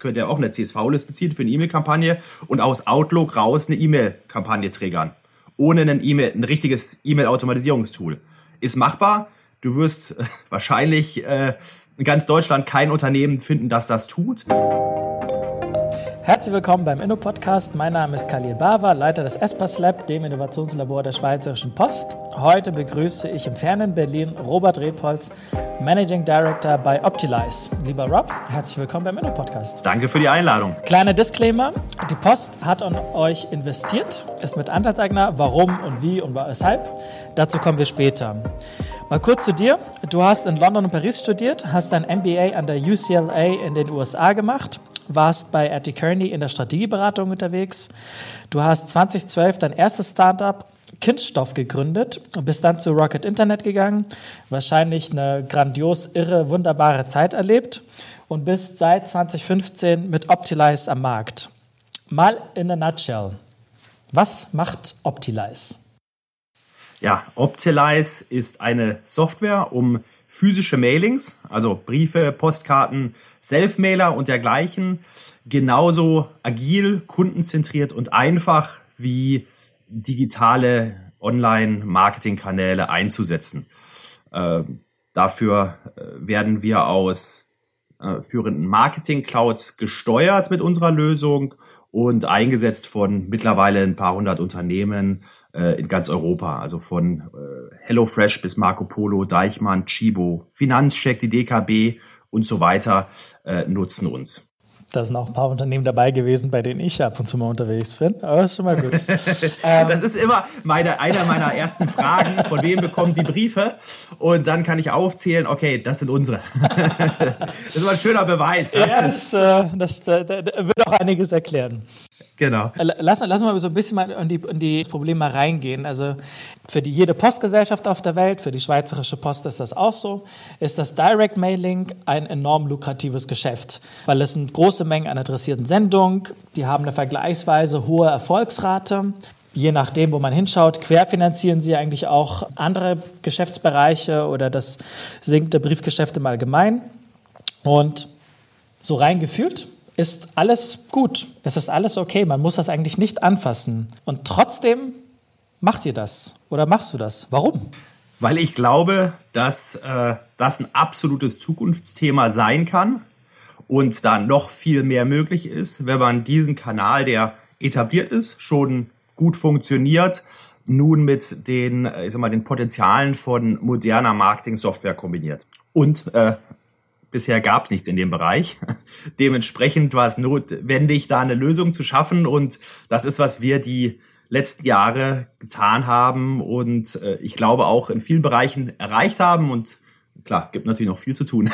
könnte ja auch eine CSV-Liste ziehen für eine E-Mail-Kampagne und aus Outlook raus eine E-Mail-Kampagne triggern. Ohne ein, e ein richtiges E-Mail-Automatisierungstool. Ist machbar. Du wirst äh, wahrscheinlich äh, in ganz Deutschland kein Unternehmen finden, das das tut. Herzlich willkommen beim Inno-Podcast. Mein Name ist Khalil Bava, Leiter des ESPAS Lab, dem Innovationslabor der Schweizerischen Post. Heute begrüße ich im fernen Berlin Robert Repolz, Managing Director bei Optilize. Lieber Rob, herzlich willkommen beim Inno-Podcast. Danke für die Einladung. Kleiner Disclaimer, die Post hat an euch investiert, ist mit Anteilseigner. Warum und wie und weshalb, dazu kommen wir später. Mal kurz zu dir. Du hast in London und Paris studiert, hast dein MBA an der UCLA in den USA gemacht warst bei RT Kearney in der Strategieberatung unterwegs. Du hast 2012 dein erstes Startup Kindstoff gegründet und bist dann zu Rocket Internet gegangen. Wahrscheinlich eine grandios, irre, wunderbare Zeit erlebt und bist seit 2015 mit Optilize am Markt. Mal in a nutshell. Was macht Optilize? Ja, Optilize ist eine Software, um physische Mailings, also Briefe, Postkarten, Self-Mailer und dergleichen, genauso agil, kundenzentriert und einfach wie digitale Online-Marketing-Kanäle einzusetzen. Äh, dafür äh, werden wir aus äh, führenden Marketing-Clouds gesteuert mit unserer Lösung und eingesetzt von mittlerweile ein paar hundert Unternehmen äh, in ganz Europa. Also von äh, HelloFresh bis Marco Polo, Deichmann, Chibo, Finanzcheck, die DKB und so weiter äh, nutzen uns. Da sind auch ein paar Unternehmen dabei gewesen, bei denen ich ab und zu mal unterwegs bin. Aber ist schon mal gut. ähm, das ist immer meine, einer meiner ersten Fragen. Von wem bekommen Sie Briefe? Und dann kann ich aufzählen, okay, das sind unsere. das ist mal ein schöner Beweis. Ja, das, äh, das, das, das wird auch einiges erklären. Genau. Äh, lass, lass mal so ein bisschen mal in die, in die Probleme reingehen. Also für die, jede Postgesellschaft auf der Welt, für die Schweizerische Post ist das auch so, ist das Direct Mailing ein enorm lukratives Geschäft, weil es sind große Mengen an adressierten Sendungen, die haben eine vergleichsweise hohe Erfolgsrate. Je nachdem, wo man hinschaut, querfinanzieren sie eigentlich auch andere Geschäftsbereiche oder das sinkte Briefgeschäft im Allgemeinen. Und so rein gefühlt ist alles gut, es ist alles okay, man muss das eigentlich nicht anfassen. Und trotzdem macht ihr das oder machst du das? Warum? Weil ich glaube, dass äh, das ein absolutes Zukunftsthema sein kann und da noch viel mehr möglich ist, wenn man diesen Kanal, der etabliert ist, schon gut funktioniert, nun mit den, äh, ich sag mal, den Potenzialen von moderner Marketing-Software kombiniert. Und äh, bisher gab es nichts in dem Bereich. Dementsprechend war es notwendig, da eine Lösung zu schaffen. Und das ist, was wir die letzten Jahre getan haben und äh, ich glaube auch in vielen Bereichen erreicht haben und klar, gibt natürlich noch viel zu tun.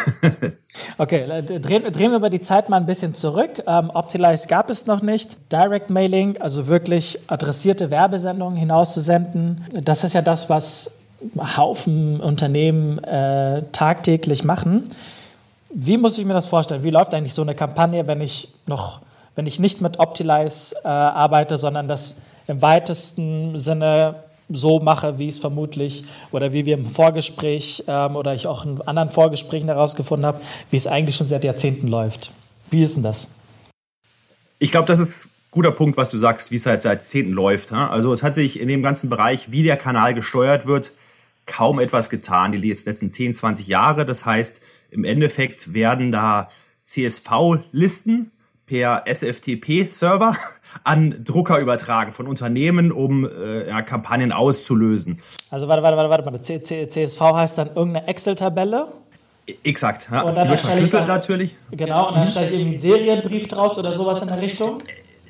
okay, äh, drehen, drehen wir über die Zeit mal ein bisschen zurück. Ähm, Optilize gab es noch nicht. Direct Mailing, also wirklich adressierte Werbesendungen hinauszusenden, das ist ja das, was Haufen Unternehmen äh, tagtäglich machen. Wie muss ich mir das vorstellen? Wie läuft eigentlich so eine Kampagne, wenn ich noch, wenn ich nicht mit Optilize äh, arbeite, sondern das im weitesten Sinne so mache, wie es vermutlich oder wie wir im Vorgespräch ähm, oder ich auch in anderen Vorgesprächen herausgefunden habe, wie es eigentlich schon seit Jahrzehnten läuft. Wie ist denn das? Ich glaube, das ist ein guter Punkt, was du sagst, wie es halt seit Jahrzehnten läuft. Also es hat sich in dem ganzen Bereich, wie der Kanal gesteuert wird, kaum etwas getan, die letzten 10, 20 Jahre. Das heißt, im Endeffekt werden da CSV-Listen per SFTP-Server an Drucker übertragen von Unternehmen, um äh, ja, Kampagnen auszulösen. Also warte, warte, warte, warte mal. CSV heißt dann irgendeine Excel-Tabelle? Exakt. Ja. Und dann wird verschlüsselt natürlich. Genau, und dann stelle ich irgendwie einen Serienbrief draus oder sowas in der Richtung?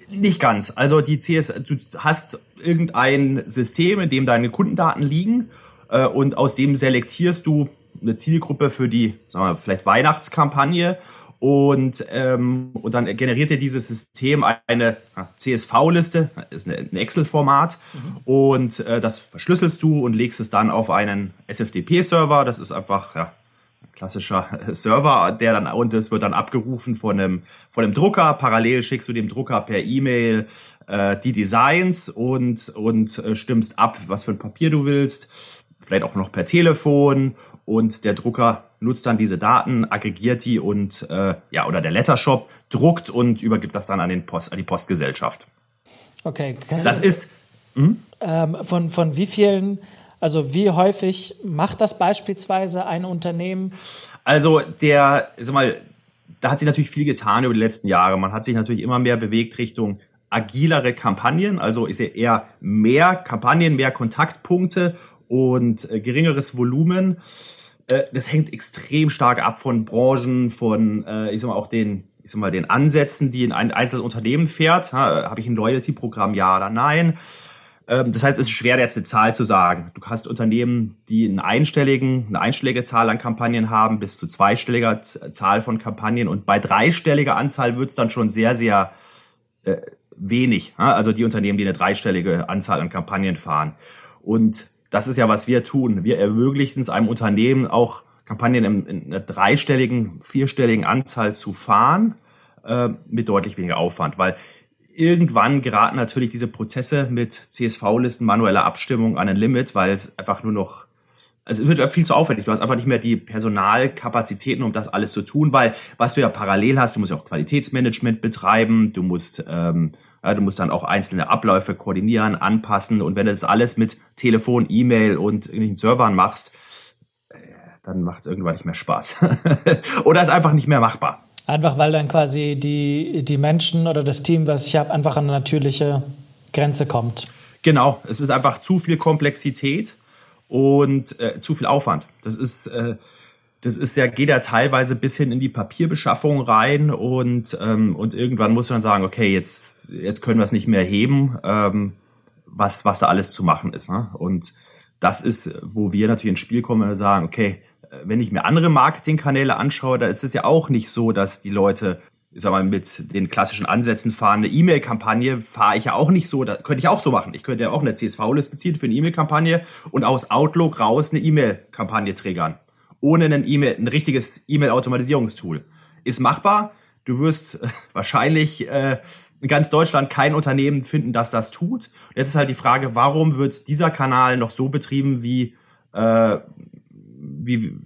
Nicht ganz. Also die CS, du hast irgendein System, in dem deine Kundendaten liegen äh, und aus dem selektierst du eine Zielgruppe für die, sagen wir, vielleicht Weihnachtskampagne und, ähm, und dann generiert dir dieses System eine CSV-Liste, ist ein Excel-Format mhm. und äh, das verschlüsselst du und legst es dann auf einen SFTP-Server. Das ist einfach ja, ein klassischer Server, der dann und es wird dann abgerufen von einem von dem Drucker. Parallel schickst du dem Drucker per E-Mail äh, die Designs und und äh, stimmst ab, was für ein Papier du willst vielleicht auch noch per Telefon und der Drucker nutzt dann diese Daten, aggregiert die und äh, ja, oder der Lettershop druckt und übergibt das dann an, den Post, an die Postgesellschaft. Okay. das ist. Hm? Ähm, von, von wie vielen, also wie häufig macht das beispielsweise ein Unternehmen? Also der, sag mal, da hat sich natürlich viel getan über die letzten Jahre. Man hat sich natürlich immer mehr bewegt Richtung agilere Kampagnen, also ist ja eher mehr Kampagnen, mehr Kontaktpunkte und äh, geringeres Volumen. Äh, das hängt extrem stark ab von Branchen, von, äh, ich sag mal, auch den, ich sag mal, den Ansätzen, die in ein einzelnes Unternehmen fährt. Ha, Habe ich ein Loyalty-Programm, ja oder nein? Ähm, das heißt, es ist schwer, jetzt eine Zahl zu sagen. Du hast Unternehmen, die einen einstelligen, eine einstellige Zahl an Kampagnen haben, bis zu zweistelliger Zahl von Kampagnen. Und bei dreistelliger Anzahl wird es dann schon sehr, sehr äh, wenig. Also die Unternehmen, die eine dreistellige Anzahl an Kampagnen fahren. Und das ist ja, was wir tun. Wir ermöglichen es einem Unternehmen auch Kampagnen in, in einer dreistelligen, vierstelligen Anzahl zu fahren, äh, mit deutlich weniger Aufwand. Weil irgendwann geraten natürlich diese Prozesse mit CSV-Listen, manueller Abstimmung an ein Limit, weil es einfach nur noch, also es wird viel zu aufwendig. Du hast einfach nicht mehr die Personalkapazitäten, um das alles zu tun, weil was du ja parallel hast, du musst ja auch Qualitätsmanagement betreiben, du musst, ähm, ja, du musst dann auch einzelne Abläufe koordinieren, anpassen und wenn du das alles mit Telefon, E-Mail und irgendwelchen Servern machst, äh, dann macht es irgendwann nicht mehr Spaß. Oder ist einfach nicht mehr machbar. Einfach weil dann quasi die, die Menschen oder das Team, was ich habe, einfach an eine natürliche Grenze kommt. Genau, es ist einfach zu viel Komplexität und äh, zu viel Aufwand. Das ist, äh, das ist ja, geht ja teilweise bis hin in die Papierbeschaffung rein und, ähm, und irgendwann muss man sagen, okay, jetzt, jetzt können wir es nicht mehr heben, ähm, was, was da alles zu machen ist. Ne? Und das ist, wo wir natürlich ins Spiel kommen und sagen, okay, wenn ich mir andere Marketingkanäle anschaue, da ist es ja auch nicht so, dass die Leute ich sag mal, mit den klassischen Ansätzen fahren. Eine E-Mail-Kampagne fahre ich ja auch nicht so. Da könnte ich auch so machen. Ich könnte ja auch eine CSV-Liste beziehen für eine E-Mail-Kampagne und aus Outlook raus eine E-Mail-Kampagne triggern. Ohne ein E-Mail, ein richtiges E-Mail-Automatisierungstool. Ist machbar. Du wirst wahrscheinlich äh, in ganz Deutschland kein Unternehmen finden, das das tut. Und jetzt ist halt die Frage, warum wird dieser Kanal noch so betrieben wie äh, wie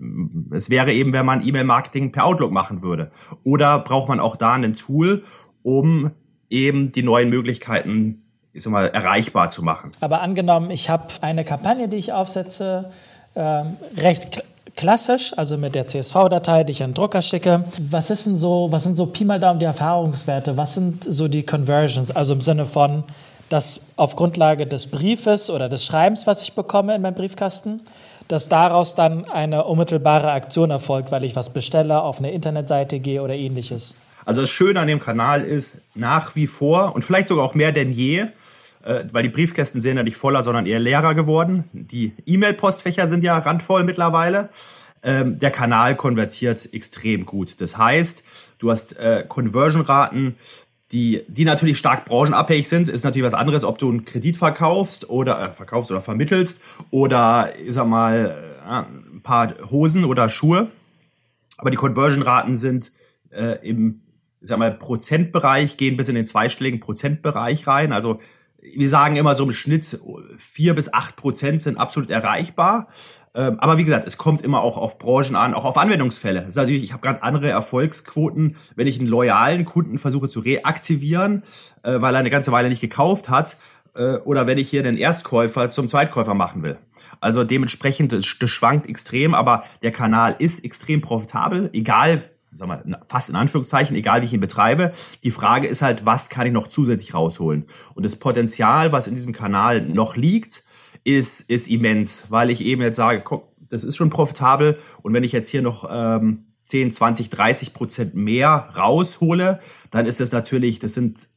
es wäre eben, wenn man E-Mail-Marketing per Outlook machen würde. Oder braucht man auch da ein Tool, um eben die neuen Möglichkeiten ich mal, erreichbar zu machen. Aber angenommen, ich habe eine Kampagne, die ich aufsetze, äh, recht klassisch, also mit der CSV-Datei, die ich an den Drucker schicke. Was ist denn so, was sind so Pi mal Daumen die Erfahrungswerte? Was sind so die Conversions? Also im Sinne von, dass auf Grundlage des Briefes oder des Schreibens, was ich bekomme in meinem Briefkasten, dass daraus dann eine unmittelbare Aktion erfolgt, weil ich was bestelle, auf eine Internetseite gehe oder ähnliches. Also das Schöne an dem Kanal ist nach wie vor und vielleicht sogar auch mehr denn je, äh, weil die Briefkästen sind ja nicht voller, sondern eher leerer geworden. Die E-Mail-Postfächer sind ja randvoll mittlerweile. Ähm, der Kanal konvertiert extrem gut. Das heißt, du hast äh, Conversion-Raten, die, die natürlich stark branchenabhängig sind, ist natürlich was anderes, ob du einen Kredit verkaufst oder äh, verkaufst oder vermittelst oder ich sag mal äh, ein paar Hosen oder Schuhe. Aber die Conversion-Raten sind äh, im ich sag mal Prozentbereich gehen bis in den zweistelligen Prozentbereich rein. Also wir sagen immer so im Schnitt vier bis acht Prozent sind absolut erreichbar. Ähm, aber wie gesagt, es kommt immer auch auf Branchen an, auch auf Anwendungsfälle. Das ist natürlich, ich habe ganz andere Erfolgsquoten, wenn ich einen loyalen Kunden versuche zu reaktivieren, äh, weil er eine ganze Weile nicht gekauft hat, äh, oder wenn ich hier den Erstkäufer zum Zweitkäufer machen will. Also dementsprechend, das, schwankt extrem, aber der Kanal ist extrem profitabel, egal sag mal, fast in Anführungszeichen, egal wie ich ihn betreibe. Die Frage ist halt, was kann ich noch zusätzlich rausholen? Und das Potenzial, was in diesem Kanal noch liegt, ist, ist immens, weil ich eben jetzt sage, guck, das ist schon profitabel und wenn ich jetzt hier noch ähm, 10, 20, 30 Prozent mehr raushole, dann ist das natürlich, das sind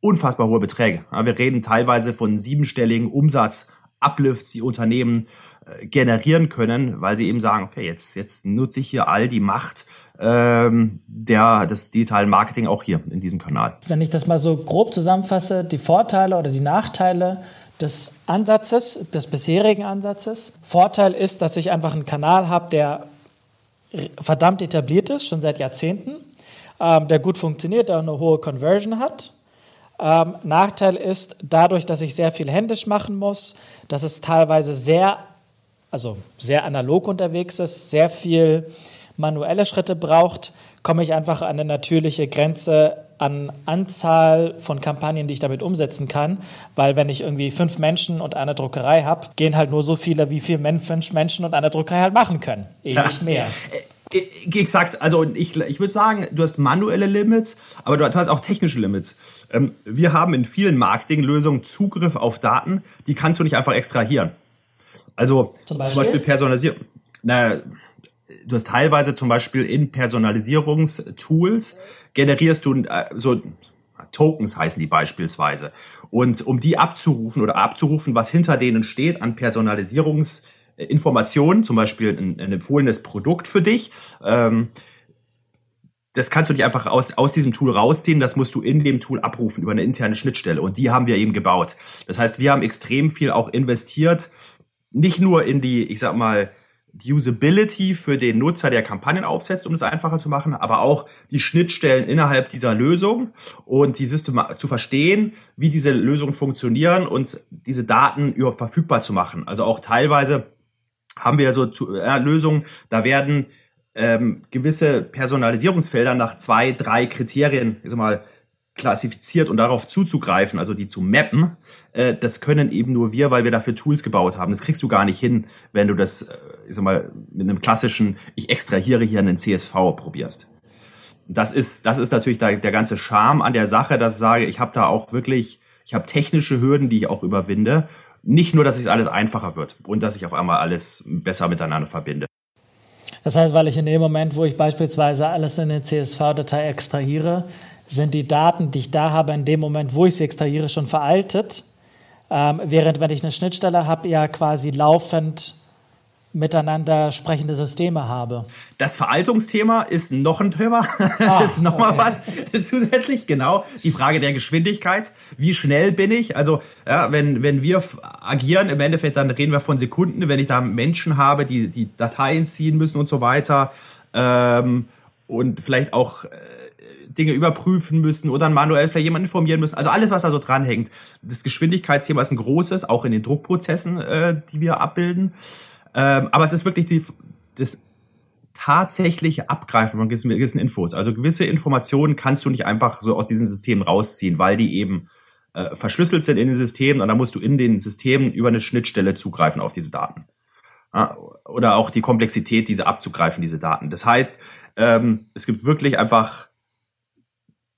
unfassbar hohe Beträge. Ja, wir reden teilweise von siebenstelligen Umsatzuplifts, die Unternehmen generieren können, weil sie eben sagen, okay, jetzt, jetzt nutze ich hier all die Macht ähm, der, des digitalen Marketing auch hier in diesem Kanal. Wenn ich das mal so grob zusammenfasse, die Vorteile oder die Nachteile des Ansatzes, des bisherigen Ansatzes. Vorteil ist, dass ich einfach einen Kanal habe, der verdammt etabliert ist, schon seit Jahrzehnten, ähm, der gut funktioniert, der eine hohe Conversion hat. Ähm, Nachteil ist, dadurch, dass ich sehr viel händisch machen muss, dass es teilweise sehr also sehr analog unterwegs ist, sehr viel manuelle Schritte braucht, komme ich einfach an eine natürliche Grenze an Anzahl von Kampagnen, die ich damit umsetzen kann, weil wenn ich irgendwie fünf Menschen und eine Druckerei habe, gehen halt nur so viele, wie vier fünf Menschen und eine Druckerei halt machen können, eben ja. nicht mehr. Äh, äh, exakt, also ich, ich würde sagen, du hast manuelle Limits, aber du hast auch technische Limits. Ähm, wir haben in vielen Marketinglösungen Zugriff auf Daten, die kannst du nicht einfach extrahieren. Also zum Beispiel, zum Beispiel personalisieren. Na, du hast teilweise zum Beispiel in Personalisierungstools generierst du äh, so Tokens heißen die beispielsweise. Und um die abzurufen oder abzurufen, was hinter denen steht an Personalisierungsinformationen, zum Beispiel ein, ein empfohlenes Produkt für dich, ähm, das kannst du nicht einfach aus, aus diesem Tool rausziehen, das musst du in dem Tool abrufen über eine interne Schnittstelle und die haben wir eben gebaut. Das heißt, wir haben extrem viel auch investiert, nicht nur in die, ich sag mal, die Usability für den Nutzer, der Kampagnen aufsetzt, um es einfacher zu machen, aber auch die Schnittstellen innerhalb dieser Lösung und die System zu verstehen, wie diese Lösungen funktionieren und diese Daten überhaupt verfügbar zu machen. Also auch teilweise haben wir so Lösungen, da werden ähm, gewisse Personalisierungsfelder nach zwei, drei Kriterien, ich sag mal, klassifiziert und darauf zuzugreifen, also die zu mappen, äh, das können eben nur wir, weil wir dafür Tools gebaut haben. Das kriegst du gar nicht hin, wenn du das, äh, ich sag mal, mit einem klassischen, ich extrahiere hier einen CSV probierst. Das ist, das ist natürlich der, der ganze Charme an der Sache, dass ich sage, ich habe da auch wirklich, ich habe technische Hürden, die ich auch überwinde. Nicht nur, dass es alles einfacher wird und dass ich auf einmal alles besser miteinander verbinde. Das heißt, weil ich in dem Moment, wo ich beispielsweise alles in eine CSV-Datei extrahiere, sind die Daten, die ich da habe, in dem Moment, wo ich sie extrahiere, schon veraltet. Ähm, während wenn ich eine Schnittstelle habe, ja quasi laufend miteinander sprechende Systeme habe. Das Veraltungsthema ist noch ein Thema. Ah, ist noch okay. mal was zusätzlich. Genau. Die Frage der Geschwindigkeit. Wie schnell bin ich? Also, ja, wenn, wenn wir agieren, im Endeffekt, dann reden wir von Sekunden. Wenn ich da Menschen habe, die, die Dateien ziehen müssen und so weiter, ähm, und vielleicht auch, äh, Dinge überprüfen müssen oder manuell vielleicht jemanden informieren müssen. Also alles, was da so dranhängt. Das Geschwindigkeitsthema ist ein großes, auch in den Druckprozessen, äh, die wir abbilden. Ähm, aber es ist wirklich die, das tatsächliche Abgreifen von gewissen, Infos. Also gewisse Informationen kannst du nicht einfach so aus diesen Systemen rausziehen, weil die eben äh, verschlüsselt sind in den Systemen und dann musst du in den Systemen über eine Schnittstelle zugreifen auf diese Daten. Ja, oder auch die Komplexität, diese abzugreifen, diese Daten. Das heißt, ähm, es gibt wirklich einfach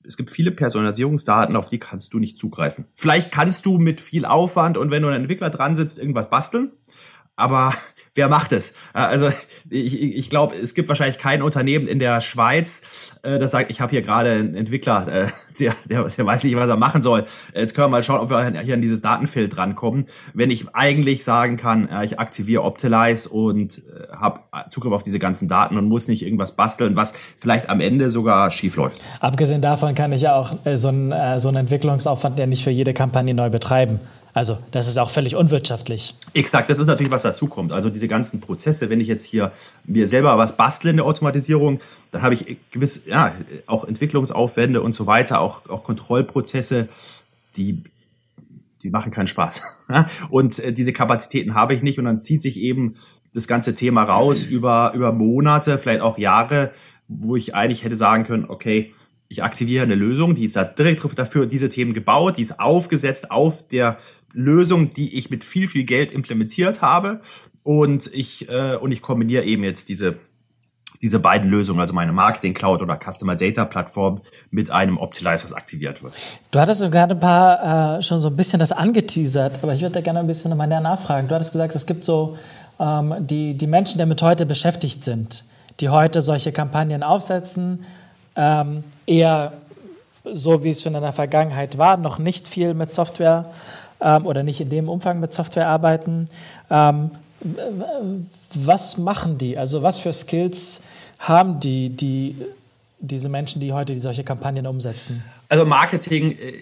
es gibt viele Personalisierungsdaten, auf die kannst du nicht zugreifen. Vielleicht kannst du mit viel Aufwand und wenn du ein Entwickler dran sitzt, irgendwas basteln, aber wer macht es? Also ich, ich glaube, es gibt wahrscheinlich kein Unternehmen in der Schweiz, äh, das sagt, ich habe hier gerade einen Entwickler, äh, der, der, der weiß nicht, was er machen soll. Jetzt können wir mal schauen, ob wir hier an dieses Datenfeld drankommen. Wenn ich eigentlich sagen kann, ich aktiviere Optilize und äh, habe Zugriff auf diese ganzen Daten und muss nicht irgendwas basteln, was vielleicht am Ende sogar schief läuft. Abgesehen davon kann ich ja auch so einen, so einen Entwicklungsaufwand ja nicht für jede Kampagne neu betreiben. Also das ist auch völlig unwirtschaftlich. Exakt, das ist natürlich, was dazukommt. Also diese ganzen Prozesse, wenn ich jetzt hier mir selber was bastle in der Automatisierung, dann habe ich gewiss, ja, auch Entwicklungsaufwände und so weiter, auch, auch Kontrollprozesse, die die machen keinen Spaß. Und äh, diese Kapazitäten habe ich nicht und dann zieht sich eben das ganze Thema raus über, über Monate, vielleicht auch Jahre, wo ich eigentlich hätte sagen können, okay, ich aktiviere eine Lösung, die ist da direkt dafür diese Themen gebaut, die ist aufgesetzt auf der Lösung, die ich mit viel, viel Geld implementiert habe. Und ich, äh, und ich kombiniere eben jetzt diese, diese beiden Lösungen, also meine Marketing Cloud oder Customer Data Plattform mit einem Optimize, was aktiviert wird. Du hattest gerade ein paar äh, schon so ein bisschen das angeteasert, aber ich würde da gerne ein bisschen nochmal nachfragen. Du hattest gesagt, es gibt so ähm, die, die Menschen, die damit heute beschäftigt sind, die heute solche Kampagnen aufsetzen, ähm, eher so wie es schon in der Vergangenheit war, noch nicht viel mit Software ähm, oder nicht in dem Umfang mit Software arbeiten. Ähm, was machen die? Also was für Skills haben die, die diese Menschen, die heute solche Kampagnen umsetzen? Also Marketing äh,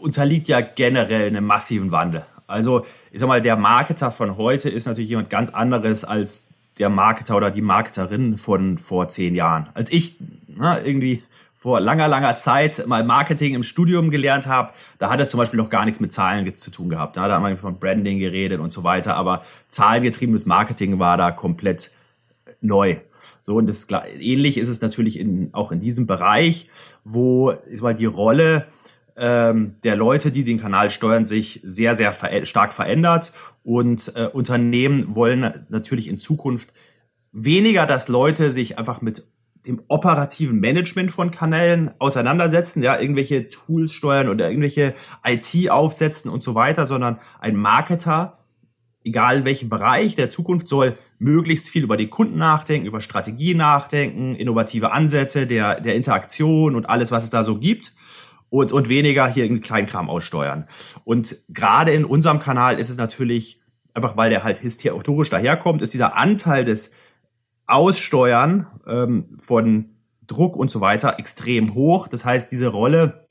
unterliegt ja generell einem massiven Wandel. Also ich sag mal, der Marketer von heute ist natürlich jemand ganz anderes als der Marketer oder die Marketerin von vor zehn Jahren. Als ich na, irgendwie vor langer, langer Zeit mal Marketing im Studium gelernt habe, da hat es zum Beispiel noch gar nichts mit Zahlen zu tun gehabt. Da haben wir von Branding geredet und so weiter, aber zahlengetriebenes Marketing war da komplett neu. So, und das, ähnlich ist es natürlich in, auch in diesem Bereich, wo ist mal die Rolle ähm, der Leute, die den Kanal steuern, sich sehr, sehr ver stark verändert. Und äh, Unternehmen wollen natürlich in Zukunft weniger, dass Leute sich einfach mit dem operativen Management von Kanälen auseinandersetzen, ja, irgendwelche Tools steuern oder irgendwelche IT aufsetzen und so weiter, sondern ein Marketer, egal in welchem Bereich der Zukunft, soll möglichst viel über die Kunden nachdenken, über Strategie nachdenken, innovative Ansätze der, der Interaktion und alles, was es da so gibt. Und, und weniger hier einen Kleinkram aussteuern. Und gerade in unserem Kanal ist es natürlich, einfach weil der halt historisch daherkommt, ist dieser Anteil des Aussteuern ähm, von Druck und so weiter extrem hoch. Das heißt, diese Rolle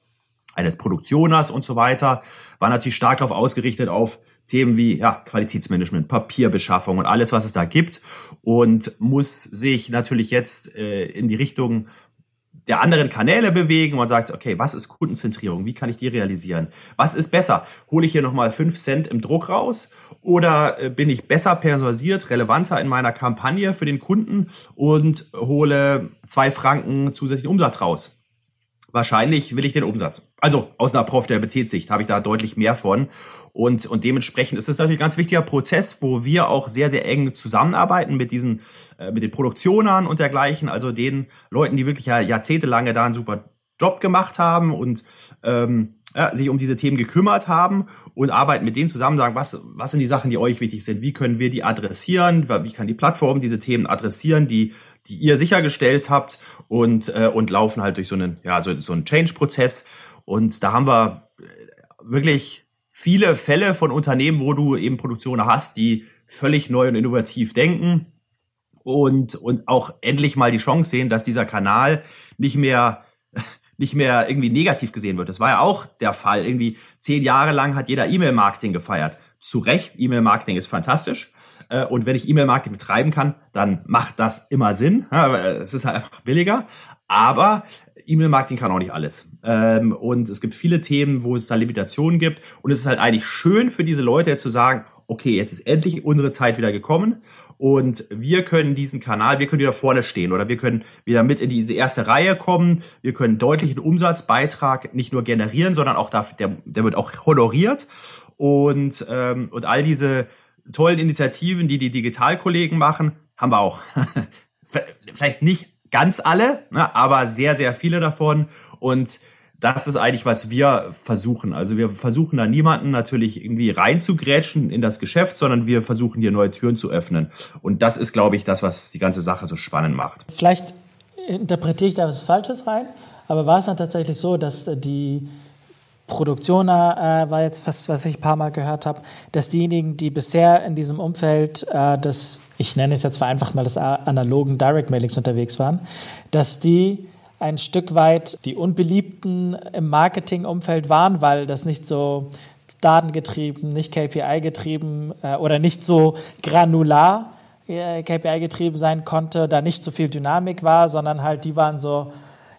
eines Produktioners und so weiter war natürlich stark darauf ausgerichtet auf Themen wie ja, Qualitätsmanagement, Papierbeschaffung und alles, was es da gibt und muss sich natürlich jetzt äh, in die Richtung der anderen Kanäle bewegen. Man sagt, okay, was ist Kundenzentrierung? Wie kann ich die realisieren? Was ist besser? Hole ich hier nochmal fünf Cent im Druck raus? Oder äh, bin ich besser personalisiert, relevanter in meiner Kampagne für den Kunden und hole zwei Franken zusätzlichen Umsatz raus? Wahrscheinlich will ich den Umsatz. Also aus einer Profitabilitätssicht habe ich da deutlich mehr von. Und, und dementsprechend ist es natürlich ein ganz wichtiger Prozess, wo wir auch sehr, sehr eng zusammenarbeiten mit diesen, äh, mit den Produktionern und dergleichen, also den Leuten, die wirklich ja jahrzehntelange da einen super Job gemacht haben und ähm, ja, sich um diese Themen gekümmert haben und arbeiten mit denen zusammen, sagen, was, was sind die Sachen, die euch wichtig sind, wie können wir die adressieren, wie kann die Plattform diese Themen adressieren, die die ihr sichergestellt habt und, äh, und laufen halt durch so einen, ja, so, so einen Change-Prozess. Und da haben wir äh, wirklich viele Fälle von Unternehmen, wo du eben Produktionen hast, die völlig neu und innovativ denken und, und auch endlich mal die Chance sehen, dass dieser Kanal nicht mehr nicht mehr irgendwie negativ gesehen wird. Das war ja auch der Fall. Irgendwie zehn Jahre lang hat jeder E-Mail-Marketing gefeiert. Zu Recht, E-Mail-Marketing ist fantastisch. Äh, und wenn ich E-Mail-Marketing betreiben kann, dann macht das immer Sinn. Es ist halt einfach billiger. Aber E-Mail-Marketing kann auch nicht alles. Ähm, und es gibt viele Themen, wo es da Limitationen gibt. Und es ist halt eigentlich schön für diese Leute jetzt zu sagen, okay, jetzt ist endlich unsere Zeit wieder gekommen und wir können diesen Kanal, wir können wieder vorne stehen oder wir können wieder mit in diese erste Reihe kommen. Wir können deutlichen Umsatzbeitrag nicht nur generieren, sondern auch dafür, der, der wird auch honoriert und, ähm, und all diese tollen Initiativen, die die Digitalkollegen machen, haben wir auch. Vielleicht nicht ganz alle, ne, aber sehr, sehr viele davon. Und das ist eigentlich, was wir versuchen. Also wir versuchen da niemanden natürlich irgendwie reinzugrätschen in das Geschäft, sondern wir versuchen hier neue Türen zu öffnen. Und das ist, glaube ich, das, was die ganze Sache so spannend macht. Vielleicht interpretiere ich da was Falsches rein, aber war es dann tatsächlich so, dass die Produktion äh, war jetzt was, was ich ein paar Mal gehört habe, dass diejenigen, die bisher in diesem Umfeld äh, des, ich nenne es jetzt vereinfacht mal des analogen Direct Mailings unterwegs waren, dass die ein Stück weit die unbeliebten im Marketingumfeld waren, weil das nicht so datengetrieben, nicht KPI-getrieben äh, oder nicht so granular äh, KPI-getrieben sein konnte, da nicht so viel Dynamik war, sondern halt die waren so,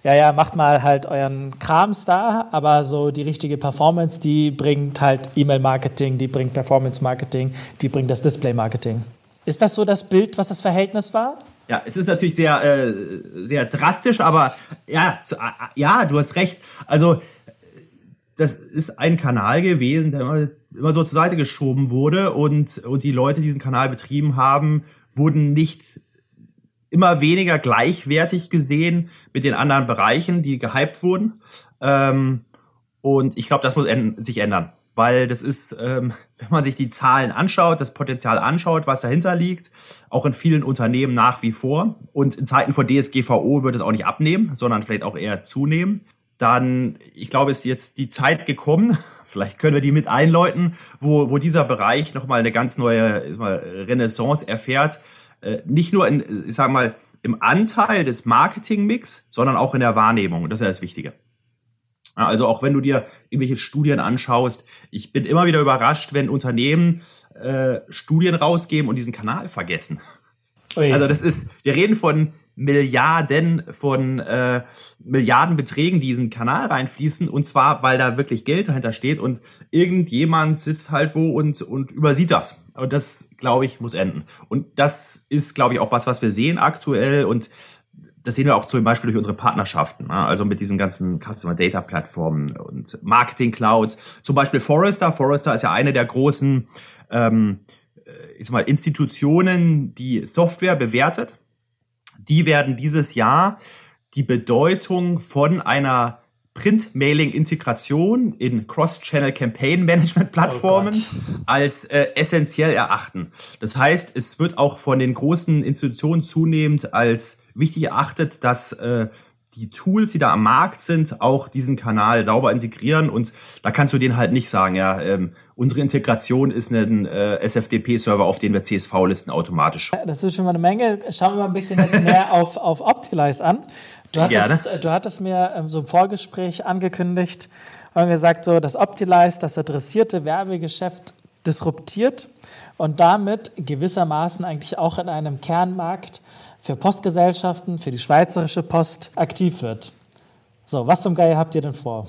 ja, ja, macht mal halt euren Krams da, aber so die richtige Performance, die bringt halt E-Mail-Marketing, die bringt Performance-Marketing, die bringt das Display-Marketing. Ist das so das Bild, was das Verhältnis war? Ja, es ist natürlich sehr, äh, sehr drastisch, aber ja, ja, du hast recht. Also, das ist ein Kanal gewesen, der immer, immer so zur Seite geschoben wurde und, und die Leute, die diesen Kanal betrieben haben, wurden nicht immer weniger gleichwertig gesehen mit den anderen Bereichen, die gehypt wurden. Ähm, und ich glaube, das muss sich ändern, weil das ist, ähm, wenn man sich die Zahlen anschaut, das Potenzial anschaut, was dahinter liegt, auch in vielen Unternehmen nach wie vor. Und in Zeiten von DSGVO wird es auch nicht abnehmen, sondern vielleicht auch eher zunehmen. Dann, ich glaube, ist jetzt die Zeit gekommen, vielleicht können wir die mit einläuten, wo, wo dieser Bereich nochmal eine ganz neue Renaissance erfährt, äh, nicht nur in, ich sag mal, im Anteil des Marketingmix, sondern auch in der Wahrnehmung. Und das ist ja das Wichtige. Also auch wenn du dir irgendwelche Studien anschaust, ich bin immer wieder überrascht, wenn Unternehmen äh, Studien rausgeben und diesen Kanal vergessen. Ui. Also das ist, wir reden von Milliarden von äh, Milliardenbeträgen die diesen Kanal reinfließen und zwar weil da wirklich Geld dahinter steht und irgendjemand sitzt halt wo und und übersieht das und das glaube ich muss enden und das ist glaube ich auch was was wir sehen aktuell und das sehen wir auch zum Beispiel durch unsere Partnerschaften, ne? also mit diesen ganzen Customer Data Plattformen und Marketing Clouds. Zum Beispiel Forrester. Forrester ist ja eine der großen ähm, äh, ich sag mal, Institutionen, die Software bewertet. Die werden dieses Jahr die Bedeutung von einer Print-Mailing-Integration in Cross-Channel-Campaign-Management-Plattformen oh als äh, essentiell erachten. Das heißt, es wird auch von den großen Institutionen zunehmend als wichtig erachtet, dass äh, die Tools, die da am Markt sind, auch diesen Kanal sauber integrieren. Und da kannst du denen halt nicht sagen, ja, ähm, unsere Integration ist ein äh, SFTP-Server, auf den wir CSV-Listen automatisch. Das ist schon mal eine Menge. Schauen wir mal ein bisschen mehr auf, auf Optilize an. Du hattest, Gerne. du hattest mir ähm, so im Vorgespräch angekündigt und gesagt, so, dass Optilize das adressierte Werbegeschäft disruptiert und damit gewissermaßen eigentlich auch in einem Kernmarkt für Postgesellschaften, für die Schweizerische Post aktiv wird. So, was zum Geier habt ihr denn vor?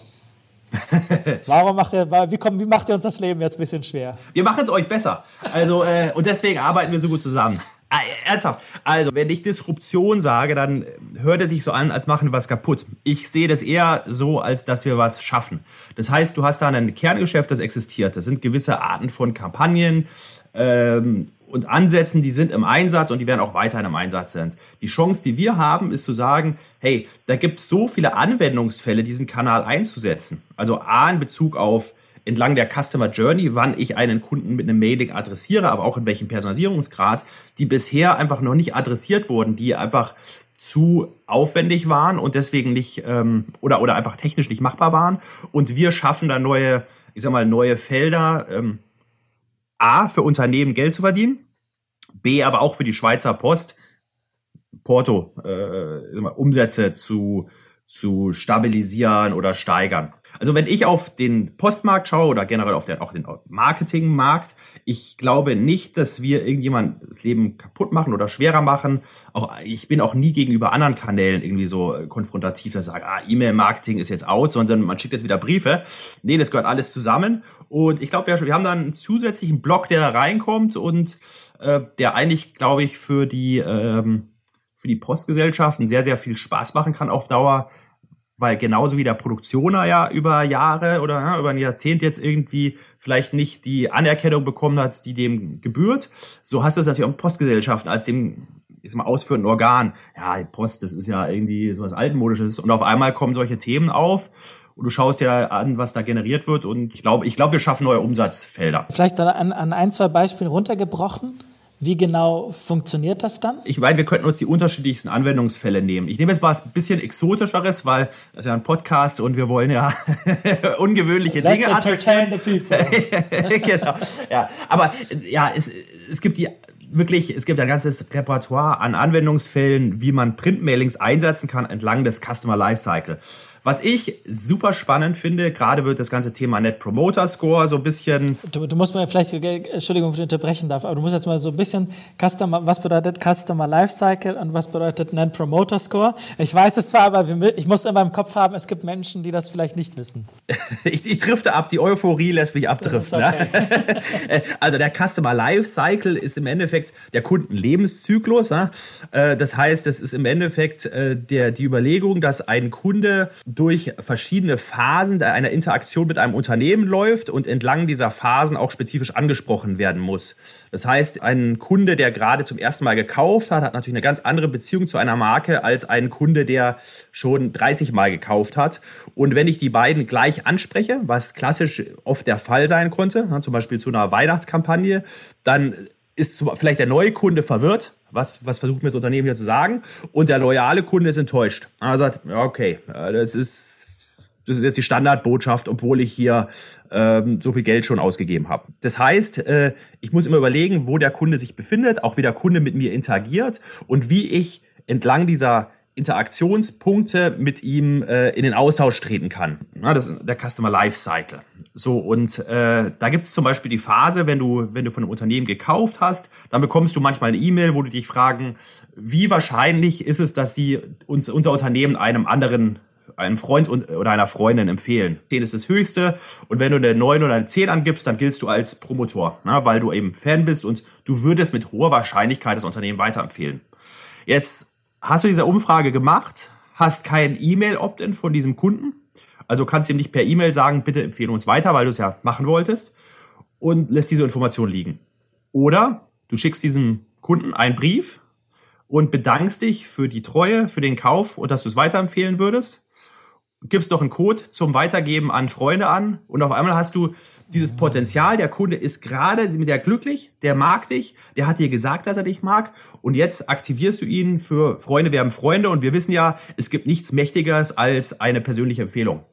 Warum macht ihr, wie, kommt, wie macht ihr uns das Leben jetzt ein bisschen schwer? Wir machen es euch besser. Also, äh, und deswegen arbeiten wir so gut zusammen. Ah, ernsthaft. Also, wenn ich Disruption sage, dann hört es sich so an, als machen wir was kaputt. Ich sehe das eher so, als dass wir was schaffen. Das heißt, du hast da ein Kerngeschäft, das existiert. Das sind gewisse Arten von Kampagnen, ähm, und Ansätzen, die sind im Einsatz und die werden auch weiterhin im Einsatz sind. Die Chance, die wir haben, ist zu sagen, hey, da gibt es so viele Anwendungsfälle, diesen Kanal einzusetzen. Also A in Bezug auf entlang der Customer Journey, wann ich einen Kunden mit einem Mailing adressiere, aber auch in welchem Personalisierungsgrad, die bisher einfach noch nicht adressiert wurden, die einfach zu aufwendig waren und deswegen nicht ähm, oder oder einfach technisch nicht machbar waren. Und wir schaffen da neue, ich sag mal, neue Felder. Ähm, A, für Unternehmen Geld zu verdienen, B, aber auch für die Schweizer Post Porto äh, Umsätze zu, zu stabilisieren oder steigern. Also wenn ich auf den Postmarkt schaue oder generell auf den, auch den Marketingmarkt, ich glaube nicht, dass wir irgendjemand das Leben kaputt machen oder schwerer machen. Auch ich bin auch nie gegenüber anderen Kanälen irgendwie so konfrontativ, dass ich sage, ah, E-Mail-Marketing ist jetzt out, sondern man schickt jetzt wieder Briefe. Nee, das gehört alles zusammen. Und ich glaube, wir, haben dann einen zusätzlichen Block, der da reinkommt und äh, der eigentlich, glaube ich, für die ähm, für die Postgesellschaften sehr, sehr viel Spaß machen kann auf Dauer, weil genauso wie der Produktioner ja über Jahre oder ja, über ein Jahrzehnt jetzt irgendwie vielleicht nicht die Anerkennung bekommen hat, die dem gebührt, so hast du es natürlich auch Postgesellschaften als dem jetzt mal ausführenden Organ. Ja, die Post, das ist ja irgendwie sowas altmodisches und auf einmal kommen solche Themen auf und du schaust dir an, was da generiert wird und ich glaube, ich glaube, wir schaffen neue Umsatzfelder. Vielleicht an, an ein, zwei Beispielen runtergebrochen. Wie genau funktioniert das dann? Ich meine, wir könnten uns die unterschiedlichsten Anwendungsfälle nehmen. Ich nehme jetzt mal was bisschen exotischeres, weil das ist ja ein Podcast und wir wollen ja ungewöhnliche Let's Dinge people. genau. Ja, aber ja, es, es gibt die wirklich, es gibt ein ganzes Repertoire an Anwendungsfällen, wie man Printmailings einsetzen kann entlang des Customer Lifecycle. Was ich super spannend finde, gerade wird das ganze Thema Net Promoter Score so ein bisschen. Du, du musst mir vielleicht, Entschuldigung, wenn ich unterbrechen darf, aber du musst jetzt mal so ein bisschen Customer, was bedeutet Customer Lifecycle und was bedeutet Net Promoter Score? Ich weiß es zwar, aber ich muss in meinem Kopf haben, es gibt Menschen, die das vielleicht nicht wissen. ich, ich drifte ab, die Euphorie lässt mich abdriften. Ne? Okay. also der Customer Lifecycle ist im Endeffekt der Kundenlebenszyklus. Ne? Das heißt, es ist im Endeffekt äh, der, die Überlegung, dass ein Kunde durch verschiedene Phasen einer Interaktion mit einem Unternehmen läuft und entlang dieser Phasen auch spezifisch angesprochen werden muss. Das heißt, ein Kunde, der gerade zum ersten Mal gekauft hat, hat natürlich eine ganz andere Beziehung zu einer Marke als ein Kunde, der schon 30 Mal gekauft hat. Und wenn ich die beiden gleich anspreche, was klassisch oft der Fall sein konnte, zum Beispiel zu einer Weihnachtskampagne, dann ist vielleicht der neue Kunde verwirrt, was, was versucht mir das Unternehmen hier zu sagen, und der loyale Kunde ist enttäuscht. Er sagt, okay, äh, das ist, das ist jetzt die Standardbotschaft, obwohl ich hier ähm, so viel Geld schon ausgegeben habe. Das heißt, äh, ich muss immer überlegen, wo der Kunde sich befindet, auch wie der Kunde mit mir interagiert und wie ich entlang dieser Interaktionspunkte mit ihm äh, in den Austausch treten kann. Ja, das ist der Customer Life Cycle. So, und äh, da gibt es zum Beispiel die Phase, wenn du, wenn du von einem Unternehmen gekauft hast, dann bekommst du manchmal eine E-Mail, wo du dich fragen, wie wahrscheinlich ist es, dass sie uns unser Unternehmen einem anderen einem Freund oder einer Freundin empfehlen. 10 ist das höchste und wenn du eine 9 oder eine 10 angibst, dann giltst du als Promotor, na, weil du eben Fan bist und du würdest mit hoher Wahrscheinlichkeit das Unternehmen weiterempfehlen. Jetzt hast du diese Umfrage gemacht, hast kein E-Mail-Opt-in von diesem Kunden, also kannst du ihm nicht per E-Mail sagen, bitte empfehle uns weiter, weil du es ja machen wolltest und lässt diese Information liegen. Oder du schickst diesem Kunden einen Brief und bedankst dich für die Treue, für den Kauf und dass du es weiterempfehlen würdest gibst doch einen Code zum Weitergeben an Freunde an und auf einmal hast du dieses Potenzial, der Kunde ist gerade mit der glücklich, der mag dich, der hat dir gesagt, dass er dich mag und jetzt aktivierst du ihn für Freunde. Werden Freunde und wir wissen ja, es gibt nichts Mächtigeres als eine persönliche Empfehlung.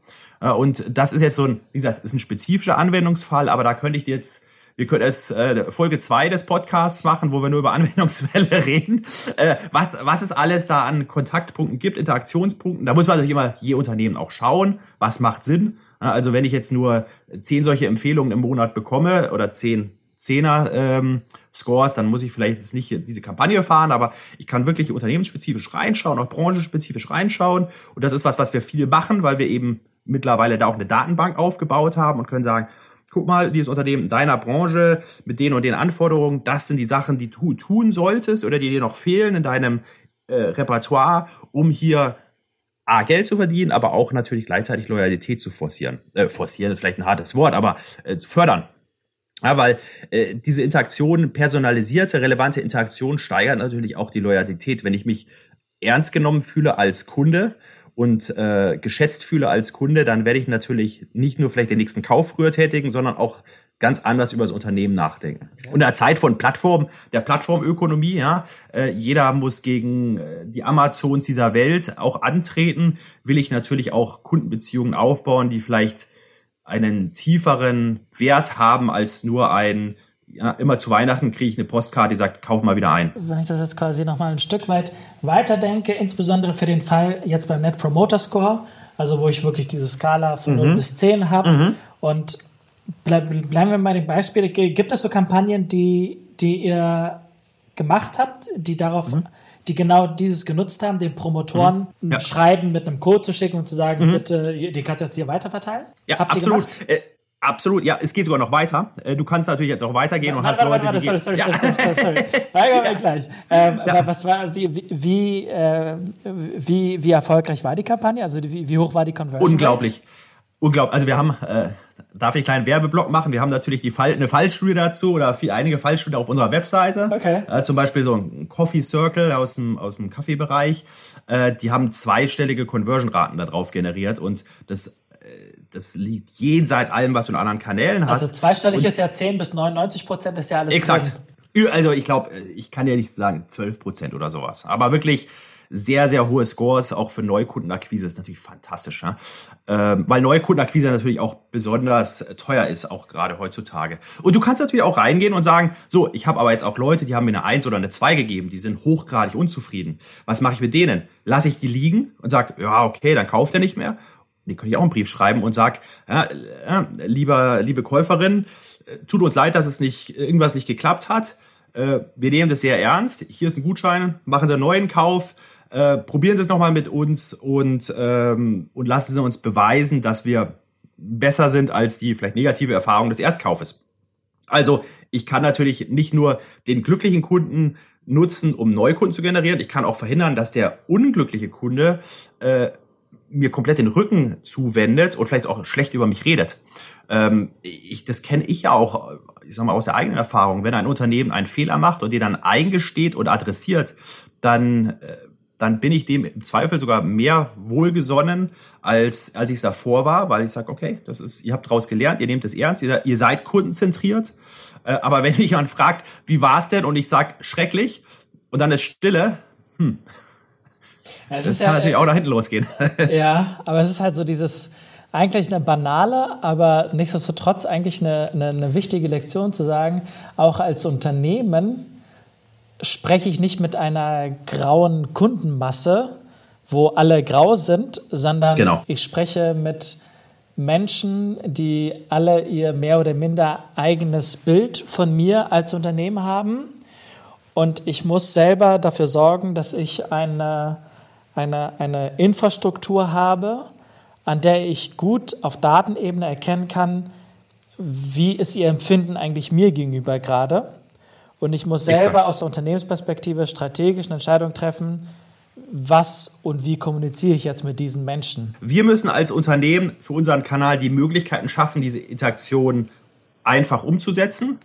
Und das ist jetzt so ein, wie gesagt, ist ein spezifischer Anwendungsfall, aber da könnte ich dir jetzt wir können jetzt äh, Folge zwei des Podcasts machen, wo wir nur über Anwendungsfälle reden. Äh, was, was es alles da an Kontaktpunkten gibt, Interaktionspunkten. Da muss man natürlich immer je Unternehmen auch schauen, was macht Sinn. Also wenn ich jetzt nur zehn solche Empfehlungen im Monat bekomme oder zehn Zehner ähm, Scores, dann muss ich vielleicht jetzt nicht diese Kampagne fahren, aber ich kann wirklich unternehmensspezifisch reinschauen, auch branchenspezifisch reinschauen. Und das ist was, was wir viel machen, weil wir eben mittlerweile da auch eine Datenbank aufgebaut haben und können sagen, guck mal, dieses Unternehmen deiner Branche mit den und den Anforderungen, das sind die Sachen, die du tun solltest oder die dir noch fehlen in deinem äh, Repertoire, um hier A, Geld zu verdienen, aber auch natürlich gleichzeitig Loyalität zu forcieren. Äh, forcieren ist vielleicht ein hartes Wort, aber äh, fördern. Ja, weil äh, diese Interaktion, personalisierte, relevante Interaktion steigert natürlich auch die Loyalität. Wenn ich mich ernst genommen fühle als Kunde und äh, geschätzt fühle als Kunde, dann werde ich natürlich nicht nur vielleicht den nächsten Kauf früher tätigen, sondern auch ganz anders über das Unternehmen nachdenken. Okay. Und in der Zeit von Plattform, der Plattformökonomie, ja, äh, jeder muss gegen äh, die Amazons dieser Welt auch antreten, will ich natürlich auch Kundenbeziehungen aufbauen, die vielleicht einen tieferen Wert haben als nur ein ja, immer zu Weihnachten kriege ich eine Postkarte, die sagt, kauf mal wieder ein. Wenn ich das jetzt quasi nochmal ein Stück weit weiterdenke, insbesondere für den Fall jetzt beim Net Promoter Score, also wo ich wirklich diese Skala von mhm. 0 bis 10 habe mhm. und bleib, bleiben wir bei den Beispielen. Gibt es so Kampagnen, die, die ihr gemacht habt, die darauf mhm die genau dieses genutzt haben, den Promotoren mhm. ja. ein Schreiben mit einem Code zu schicken und zu sagen, mhm. bitte, die kannst du jetzt hier weiterverteilen? Ja, Habt absolut. Äh, Absolut, ja, es geht sogar noch weiter. Äh, du kannst natürlich jetzt auch weitergehen und hast warte, Leute, warte, die sorry, sorry, sorry, sorry, sorry, sorry. Ja. gleich. Ähm, ja. Was war, wie, wie, äh, wie, wie erfolgreich war die Kampagne? Also wie, wie hoch war die Conversion? Unglaublich. Unglaublich. Also wir haben, äh, darf ich einen kleinen Werbeblock machen? Wir haben natürlich die Fall, eine Fallstudie dazu oder viel, einige Fallstudien auf unserer Webseite. Okay. Äh, zum Beispiel so ein Coffee Circle aus dem, aus dem Kaffeebereich. Äh, die haben zweistellige Conversion-Raten darauf generiert und das das liegt jenseits allem, was du in anderen Kanälen hast. Also zweistellig und ist ja 10 bis 99 Prozent ist ja alles. Exakt. Drin. Also ich glaube, ich kann ja nicht sagen 12 Prozent oder sowas. Aber wirklich sehr, sehr hohe Scores, auch für Neukundenakquise ist natürlich fantastisch. Ja? Ähm, weil Neukundenakquise natürlich auch besonders teuer ist, auch gerade heutzutage. Und du kannst natürlich auch reingehen und sagen, so, ich habe aber jetzt auch Leute, die haben mir eine 1 oder eine 2 gegeben, die sind hochgradig unzufrieden. Was mache ich mit denen? Lasse ich die liegen und sag, ja, okay, dann kauft er nicht mehr die könnte ich auch einen Brief schreiben und sag, ja, ja, lieber, liebe Käuferin, äh, tut uns leid, dass es nicht, irgendwas nicht geklappt hat. Äh, wir nehmen das sehr ernst. Hier ist ein Gutschein, machen Sie einen neuen Kauf, äh, probieren Sie es nochmal mit uns und, ähm, und lassen Sie uns beweisen, dass wir besser sind als die vielleicht negative Erfahrung des Erstkaufes. Also ich kann natürlich nicht nur den glücklichen Kunden nutzen, um Neukunden zu generieren. Ich kann auch verhindern, dass der unglückliche Kunde äh, mir komplett den Rücken zuwendet und vielleicht auch schlecht über mich redet. Ähm, ich, das kenne ich ja auch, ich sag mal, aus der eigenen Erfahrung. Wenn ein Unternehmen einen Fehler macht und den dann eingesteht und adressiert, dann, äh, dann bin ich dem im Zweifel sogar mehr wohlgesonnen, als, als ich es davor war, weil ich sage, okay, das ist, ihr habt daraus gelernt, ihr nehmt es ernst, ihr, ihr seid kundenzentriert. Äh, aber wenn mich jemand fragt, wie war es denn, und ich sage, schrecklich, und dann ist Stille, hm, es das kann ja, natürlich auch da hinten losgehen. Ja, aber es ist halt so dieses, eigentlich eine banale, aber nichtsdestotrotz eigentlich eine, eine, eine, wichtige Lektion zu sagen, auch als Unternehmen spreche ich nicht mit einer grauen Kundenmasse, wo alle grau sind, sondern genau. ich spreche mit Menschen, die alle ihr mehr oder minder eigenes Bild von mir als Unternehmen haben. Und ich muss selber dafür sorgen, dass ich eine, eine, eine Infrastruktur habe, an der ich gut auf Datenebene erkennen kann, wie ist Ihr Empfinden eigentlich mir gegenüber gerade. Und ich muss selber Exakt. aus der Unternehmensperspektive strategische Entscheidungen treffen, was und wie kommuniziere ich jetzt mit diesen Menschen? Wir müssen als Unternehmen für unseren Kanal die Möglichkeiten schaffen, diese Interaktion einfach umzusetzen.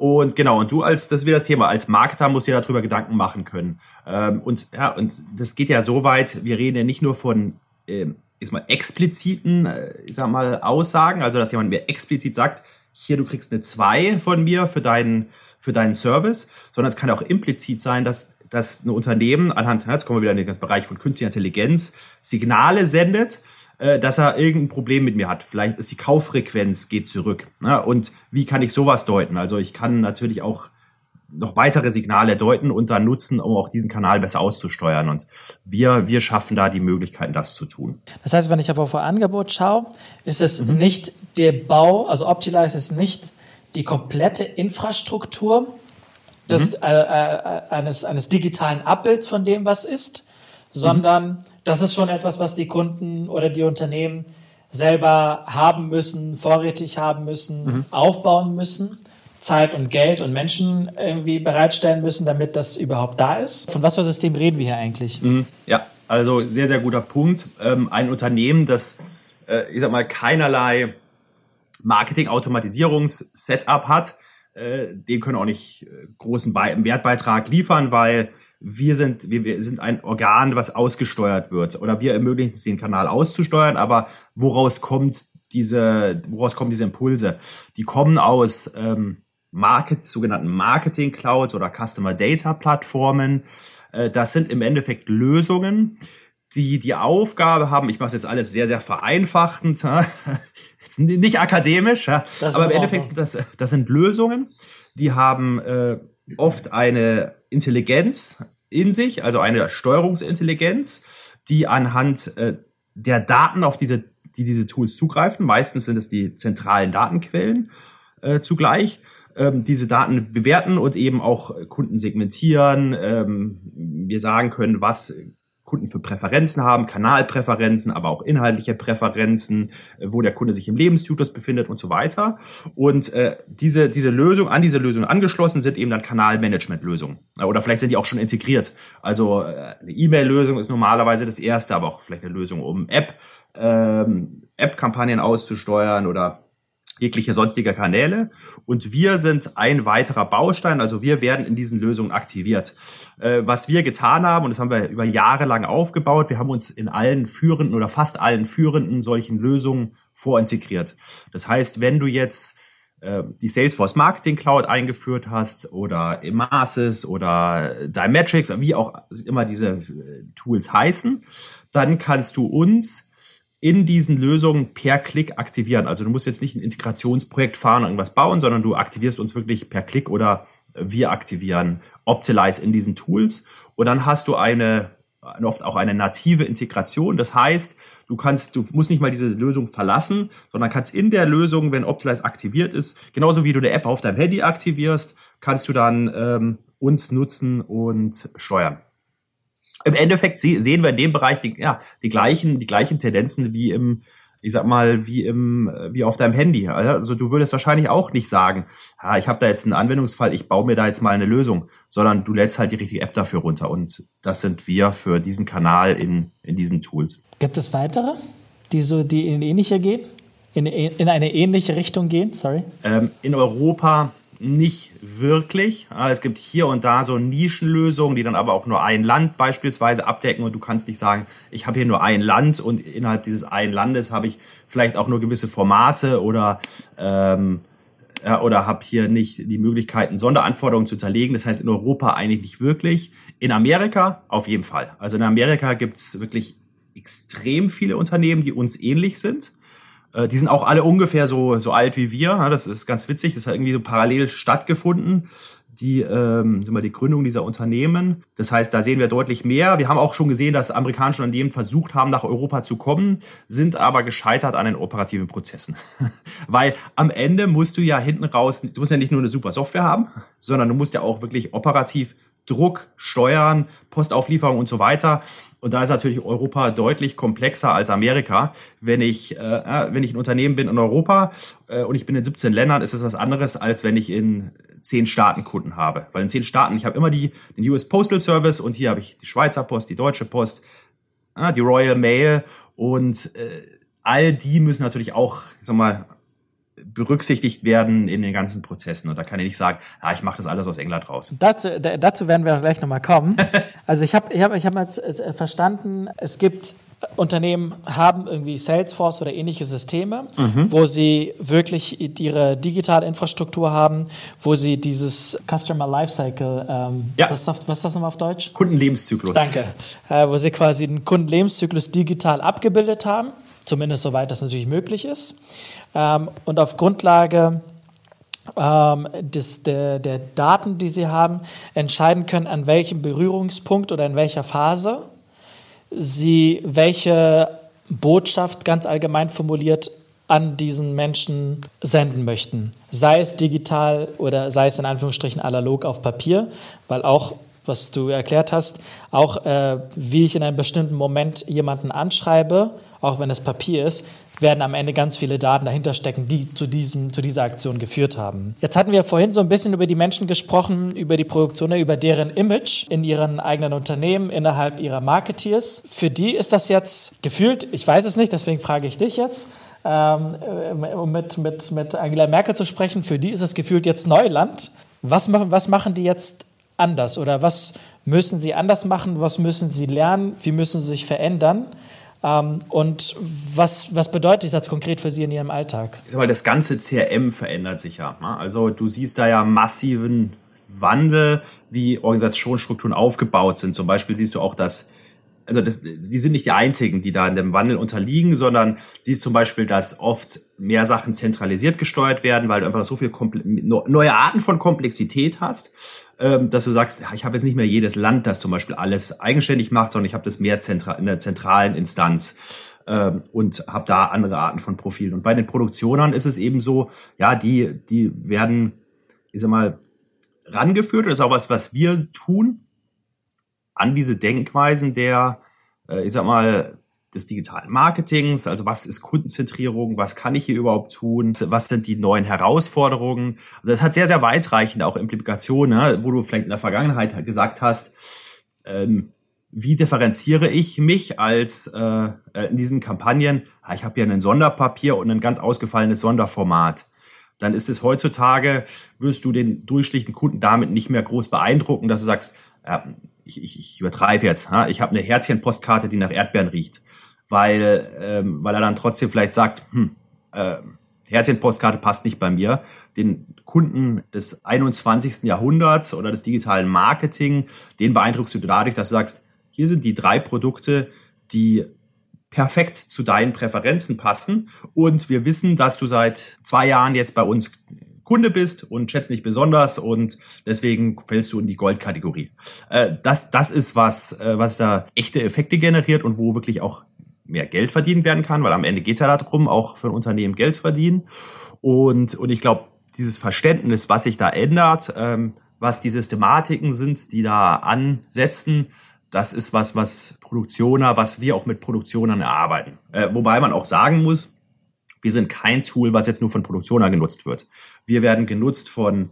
Und genau, und du als, das wäre das Thema, als Marketer musst du dir darüber Gedanken machen können. Ähm, und ja, und das geht ja so weit, wir reden ja nicht nur von ähm, ist mal expliziten, äh, ich sag mal, Aussagen, also dass jemand mir explizit sagt, hier, du kriegst eine 2 von mir für deinen, für deinen Service, sondern es kann auch implizit sein, dass, dass ein Unternehmen anhand, jetzt kommen wir wieder in den Bereich von künstlicher Intelligenz, Signale sendet, äh, dass er irgendein Problem mit mir hat. Vielleicht ist die Kauffrequenz geht zurück. Ne? Und wie kann ich sowas deuten? Also ich kann natürlich auch noch weitere Signale deuten und dann nutzen, um auch diesen Kanal besser auszusteuern. Und wir, wir schaffen da die Möglichkeiten, das zu tun. Das heißt, wenn ich aber vor Angebot schaue, ist es mhm. nicht der Bau, also Optilize ist nicht die komplette Infrastruktur des, mhm. äh, äh, eines, eines digitalen Abbilds von dem, was ist, sondern mhm. Das ist schon etwas, was die Kunden oder die Unternehmen selber haben müssen, vorrätig haben müssen, mhm. aufbauen müssen. Zeit und Geld und Menschen irgendwie bereitstellen müssen, damit das überhaupt da ist. Von was für System reden wir hier eigentlich? Mhm. Ja, also sehr, sehr guter Punkt. Ähm, ein Unternehmen, das, äh, ich sag mal, keinerlei Marketing-Automatisierungs-Setup hat, äh, dem können auch nicht äh, großen Be Wertbeitrag liefern, weil wir sind, wir, wir sind ein Organ, was ausgesteuert wird. Oder wir ermöglichen es, den Kanal auszusteuern, aber woraus kommt diese, woraus kommen diese Impulse? Die kommen aus ähm, Market, sogenannten Marketing Clouds oder Customer Data Plattformen. Äh, das sind im Endeffekt Lösungen, die die Aufgabe haben, ich mache es jetzt alles sehr, sehr vereinfachend, nicht akademisch, aber im Endeffekt, das, das sind Lösungen, die haben äh, oft eine Intelligenz in sich, also eine Steuerungsintelligenz, die anhand äh, der Daten, auf diese, die diese Tools zugreifen, meistens sind es die zentralen Datenquellen äh, zugleich, ähm, diese Daten bewerten und eben auch Kunden segmentieren. Ähm, wir sagen können, was Kunden für Präferenzen haben, Kanalpräferenzen, aber auch inhaltliche Präferenzen, äh, wo der Kunde sich im Lebenszyklus befindet und so weiter. Und äh, diese, diese Lösung, an diese Lösung angeschlossen sind eben dann Kanalmanagement-Lösungen. Oder vielleicht sind die auch schon integriert. Also äh, eine E-Mail-Lösung ist normalerweise das erste, aber auch vielleicht eine Lösung, um App, ähm, App-Kampagnen auszusteuern oder jegliche sonstige Kanäle. Und wir sind ein weiterer Baustein, also wir werden in diesen Lösungen aktiviert. Äh, was wir getan haben, und das haben wir über Jahre lang aufgebaut, wir haben uns in allen führenden oder fast allen führenden solchen Lösungen vorintegriert. Das heißt, wenn du jetzt äh, die Salesforce Marketing Cloud eingeführt hast oder Emasis oder Dymetrics, wie auch immer diese äh, Tools heißen, dann kannst du uns in diesen Lösungen per Klick aktivieren. Also du musst jetzt nicht ein Integrationsprojekt fahren, irgendwas bauen, sondern du aktivierst uns wirklich per Klick oder wir aktivieren Optilize in diesen Tools. Und dann hast du eine, oft auch eine native Integration. Das heißt, du kannst, du musst nicht mal diese Lösung verlassen, sondern kannst in der Lösung, wenn Optilize aktiviert ist, genauso wie du eine App auf deinem Handy aktivierst, kannst du dann ähm, uns nutzen und steuern im Endeffekt sehen wir in dem Bereich die, ja, die gleichen, die gleichen Tendenzen wie im, ich sag mal, wie im, wie auf deinem Handy. Also du würdest wahrscheinlich auch nicht sagen, ah, ich habe da jetzt einen Anwendungsfall, ich baue mir da jetzt mal eine Lösung, sondern du lädst halt die richtige App dafür runter. Und das sind wir für diesen Kanal in, in diesen Tools. Gibt es weitere, die so, die in ähnliche gehen? In, in eine ähnliche Richtung gehen? Sorry. Ähm, in Europa nicht wirklich. Es gibt hier und da so Nischenlösungen, die dann aber auch nur ein Land beispielsweise abdecken und du kannst nicht sagen, ich habe hier nur ein Land und innerhalb dieses einen Landes habe ich vielleicht auch nur gewisse Formate oder ähm, ja, oder habe hier nicht die Möglichkeiten, Sonderanforderungen zu zerlegen. Das heißt in Europa eigentlich nicht wirklich. In Amerika auf jeden Fall. Also in Amerika gibt's wirklich extrem viele Unternehmen, die uns ähnlich sind. Äh, die sind auch alle ungefähr so, so alt wie wir. Das ist ganz witzig. Das hat irgendwie so parallel stattgefunden. die, ähm, sind wir, die Gründung dieser Unternehmen. Das heißt, da sehen wir deutlich mehr. Wir haben auch schon gesehen, dass amerikanische Unternehmen versucht haben, nach Europa zu kommen, sind aber gescheitert an den operativen Prozessen. Weil am Ende musst du ja hinten raus, du musst ja nicht nur eine super Software haben, sondern du musst ja auch wirklich operativ Druck, Steuern, Postauslieferung und so weiter. Und da ist natürlich Europa deutlich komplexer als Amerika. Wenn ich, äh, äh wenn ich ein Unternehmen bin in Europa äh, und ich bin in 17 Ländern, ist das was anderes, als wenn ich in zehn Staaten Kunden habe. Weil in zehn Staaten, ich habe immer die, den US Postal Service und hier habe ich die Schweizer Post, die Deutsche Post, äh, die Royal Mail und äh, all die müssen natürlich auch, sag mal, berücksichtigt werden in den ganzen Prozessen. Und da kann ich nicht sagen, ja, ich mache das alles aus England raus. Dazu, dazu werden wir gleich nochmal kommen. also ich habe ich hab, ich hab jetzt äh, verstanden, es gibt Unternehmen haben irgendwie Salesforce oder ähnliche Systeme, mhm. wo sie wirklich ihre digitale Infrastruktur haben, wo sie dieses Customer Lifecycle, ähm, ja. was, was ist das nochmal auf Deutsch? Kundenlebenszyklus. Danke. Äh, wo sie quasi den Kundenlebenszyklus digital abgebildet haben, zumindest soweit das natürlich möglich ist ähm, und auf Grundlage ähm, des, der, der Daten, die sie haben, entscheiden können, an welchem Berührungspunkt oder in welcher Phase sie welche Botschaft ganz allgemein formuliert an diesen Menschen senden möchten. Sei es digital oder sei es in Anführungsstrichen analog auf Papier, weil auch, was du erklärt hast, auch äh, wie ich in einem bestimmten Moment jemanden anschreibe, auch wenn es Papier ist, werden am Ende ganz viele Daten dahinter stecken, die zu, diesem, zu dieser Aktion geführt haben. Jetzt hatten wir vorhin so ein bisschen über die Menschen gesprochen, über die Produktion, über deren Image in ihren eigenen Unternehmen, innerhalb ihrer Marketeers. Für die ist das jetzt gefühlt, ich weiß es nicht, deswegen frage ich dich jetzt, ähm, um mit, mit, mit Angela Merkel zu sprechen, für die ist es gefühlt jetzt Neuland. Was was machen die jetzt anders oder was müssen sie anders machen, was müssen sie lernen, wie müssen sie sich verändern? Ähm, und was, was bedeutet das konkret für Sie in Ihrem Alltag? Weil das ganze CRM verändert sich ja. Ne? Also du siehst da ja massiven Wandel, wie Organisationsstrukturen aufgebaut sind. Zum Beispiel siehst du auch, dass also das, die sind nicht die einzigen, die da in dem Wandel unterliegen, sondern siehst zum Beispiel, dass oft mehr Sachen zentralisiert gesteuert werden, weil du einfach so viel neue Arten von Komplexität hast dass du sagst, ich habe jetzt nicht mehr jedes Land, das zum Beispiel alles eigenständig macht, sondern ich habe das mehr zentral, in der zentralen Instanz ähm, und habe da andere Arten von Profilen. Und bei den Produktionern ist es eben so, ja, die, die werden, ich sag mal, rangeführt. Das ist auch was, was wir tun an diese Denkweisen der, äh, ich sag mal, des digitalen Marketings, also was ist Kundenzentrierung, was kann ich hier überhaupt tun, was sind die neuen Herausforderungen. Also das hat sehr, sehr weitreichende auch Implikationen, ne, wo du vielleicht in der Vergangenheit gesagt hast, ähm, wie differenziere ich mich als äh, äh in diesen Kampagnen? Ah, ich habe ja ein Sonderpapier und ein ganz ausgefallenes Sonderformat. Dann ist es heutzutage, wirst du den durchschnittlichen Kunden damit nicht mehr groß beeindrucken, dass du sagst, ich, ich, ich übertreibe jetzt, ha? ich habe eine Herzchenpostkarte, die nach Erdbeeren riecht weil, ähm, weil er dann trotzdem vielleicht sagt, hm, äh, Herzchenpostkarte passt nicht bei mir. Den Kunden des 21. Jahrhunderts oder des digitalen Marketing, den beeindruckst du dadurch, dass du sagst, hier sind die drei Produkte, die perfekt zu deinen Präferenzen passen. Und wir wissen, dass du seit zwei Jahren jetzt bei uns Kunde bist und schätzt nicht besonders und deswegen fällst du in die Goldkategorie. Äh, das, das ist was, äh, was da echte Effekte generiert und wo wirklich auch mehr Geld verdient werden kann, weil am Ende geht ja darum, auch für ein Unternehmen Geld zu verdienen. Und, und ich glaube, dieses Verständnis, was sich da ändert, ähm, was die Systematiken sind, die da ansetzen, das ist was, was Produktioner, was wir auch mit Produktionern erarbeiten. Äh, wobei man auch sagen muss, wir sind kein Tool, was jetzt nur von Produktioner genutzt wird. Wir werden genutzt von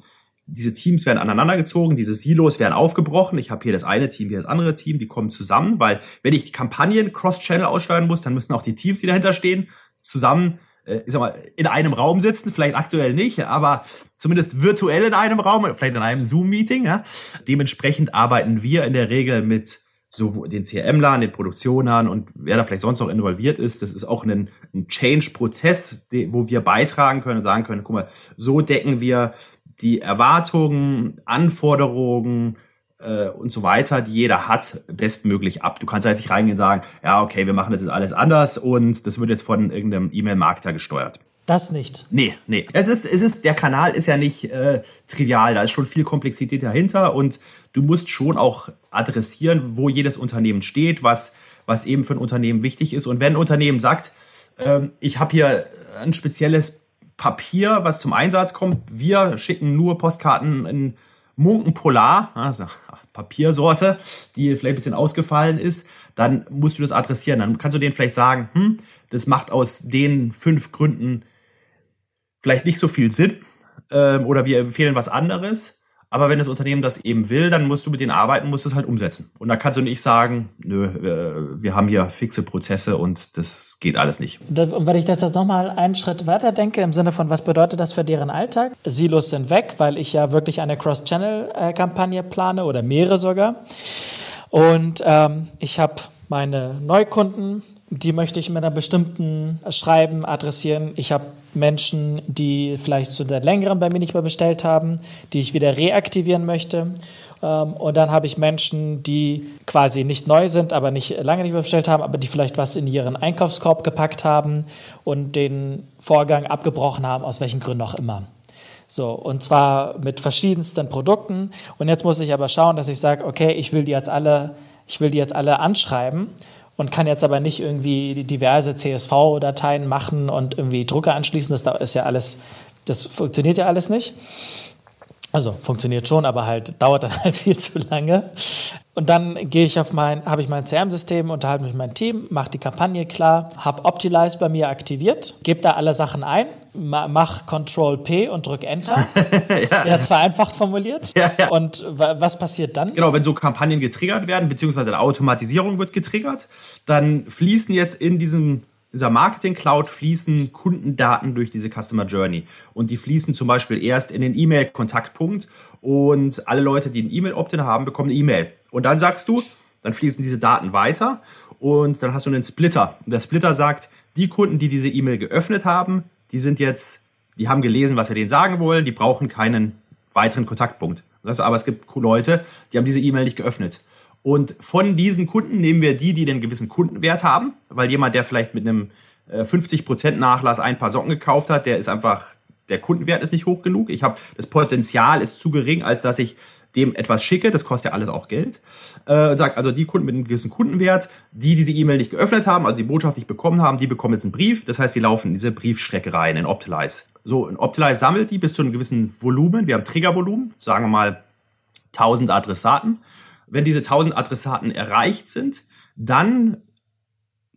diese Teams werden aneinandergezogen, diese Silos werden aufgebrochen. Ich habe hier das eine Team, hier das andere Team, die kommen zusammen, weil wenn ich die Kampagnen cross-channel aussteuern muss, dann müssen auch die Teams, die dahinter stehen, zusammen äh, ich sag mal, in einem Raum sitzen, vielleicht aktuell nicht, aber zumindest virtuell in einem Raum, vielleicht in einem Zoom-Meeting. Ja? Dementsprechend arbeiten wir in der Regel mit so den CRM-Lern, den Produktionern und wer da vielleicht sonst noch involviert ist. Das ist auch ein, ein Change-Prozess, wo wir beitragen können und sagen können, guck mal, so decken wir die Erwartungen, Anforderungen äh, und so weiter, die jeder hat, bestmöglich ab. Du kannst halt nicht reingehen und sagen, ja, okay, wir machen das jetzt alles anders und das wird jetzt von irgendeinem E-Mail-Marketer gesteuert. Das nicht. Nee, nee. Es ist, es ist, der Kanal ist ja nicht äh, trivial, da ist schon viel Komplexität dahinter und du musst schon auch adressieren, wo jedes Unternehmen steht, was, was eben für ein Unternehmen wichtig ist. Und wenn ein Unternehmen sagt, ähm, ich habe hier ein spezielles Papier, was zum Einsatz kommt, wir schicken nur Postkarten in Munken Polar, also Papiersorte, die vielleicht ein bisschen ausgefallen ist, dann musst du das adressieren. Dann kannst du denen vielleicht sagen, hm, das macht aus den fünf Gründen vielleicht nicht so viel Sinn ähm, oder wir empfehlen was anderes. Aber wenn das Unternehmen das eben will, dann musst du mit denen arbeiten, musst du es halt umsetzen. Und da kannst du nicht sagen, nö, wir haben hier fixe Prozesse und das geht alles nicht. Und wenn ich das jetzt nochmal einen Schritt weiter denke, im Sinne von, was bedeutet das für deren Alltag? Silos sind weg, weil ich ja wirklich eine Cross-Channel-Kampagne plane oder mehrere sogar. Und ähm, ich habe meine Neukunden, die möchte ich mit einer bestimmten Schreiben adressieren. Ich habe Menschen, die vielleicht schon seit längerem bei mir nicht mehr bestellt haben, die ich wieder reaktivieren möchte. Ähm, und dann habe ich Menschen, die quasi nicht neu sind, aber nicht lange nicht mehr bestellt haben, aber die vielleicht was in ihren Einkaufskorb gepackt haben und den Vorgang abgebrochen haben, aus welchen Gründen auch immer. So, und zwar mit verschiedensten Produkten. Und jetzt muss ich aber schauen, dass ich sage, okay, ich will die jetzt alle, ich will die jetzt alle anschreiben und kann jetzt aber nicht irgendwie diverse CSV-Dateien machen und irgendwie Drucker anschließen. Das ist ja alles, das funktioniert ja alles nicht. Also funktioniert schon, aber halt dauert dann halt viel zu lange. Und dann gehe ich auf mein, habe ich mein CRM-System, unterhalte mich mit meinem Team, mache die Kampagne klar, habe Optimize bei mir aktiviert, gebe da alle Sachen ein, mach Control P und drück Enter. ja. Jetzt vereinfacht formuliert. Ja, ja. Und was passiert dann? Genau, wenn so Kampagnen getriggert werden, beziehungsweise eine Automatisierung wird getriggert, dann fließen jetzt in diesem dieser Marketing Cloud fließen Kundendaten durch diese Customer Journey. Und die fließen zum Beispiel erst in den E-Mail-Kontaktpunkt und alle Leute, die ein E-Mail-Opt-in haben, bekommen eine E-Mail. Und dann sagst du, dann fließen diese Daten weiter und dann hast du einen Splitter. Und der Splitter sagt, die Kunden, die diese E-Mail geöffnet haben, die sind jetzt, die haben gelesen, was wir denen sagen wollen, die brauchen keinen weiteren Kontaktpunkt. Das heißt, aber es gibt Leute, die haben diese E-Mail nicht geöffnet. Und von diesen Kunden nehmen wir die, die einen gewissen Kundenwert haben, weil jemand, der vielleicht mit einem 50% äh, Nachlass ein paar Socken gekauft hat, der ist einfach, der Kundenwert ist nicht hoch genug. Ich habe das Potenzial ist zu gering, als dass ich dem etwas schicke, das kostet ja alles auch Geld, äh, sagt also die Kunden mit einem gewissen Kundenwert, die diese E-Mail nicht geöffnet haben, also die Botschaft nicht bekommen haben, die bekommen jetzt einen Brief, das heißt, die laufen in diese Briefstrecke rein in Optilize. So, in Optilize sammelt die bis zu einem gewissen Volumen, wir haben Triggervolumen, sagen wir mal 1000 Adressaten. Wenn diese 1000 Adressaten erreicht sind, dann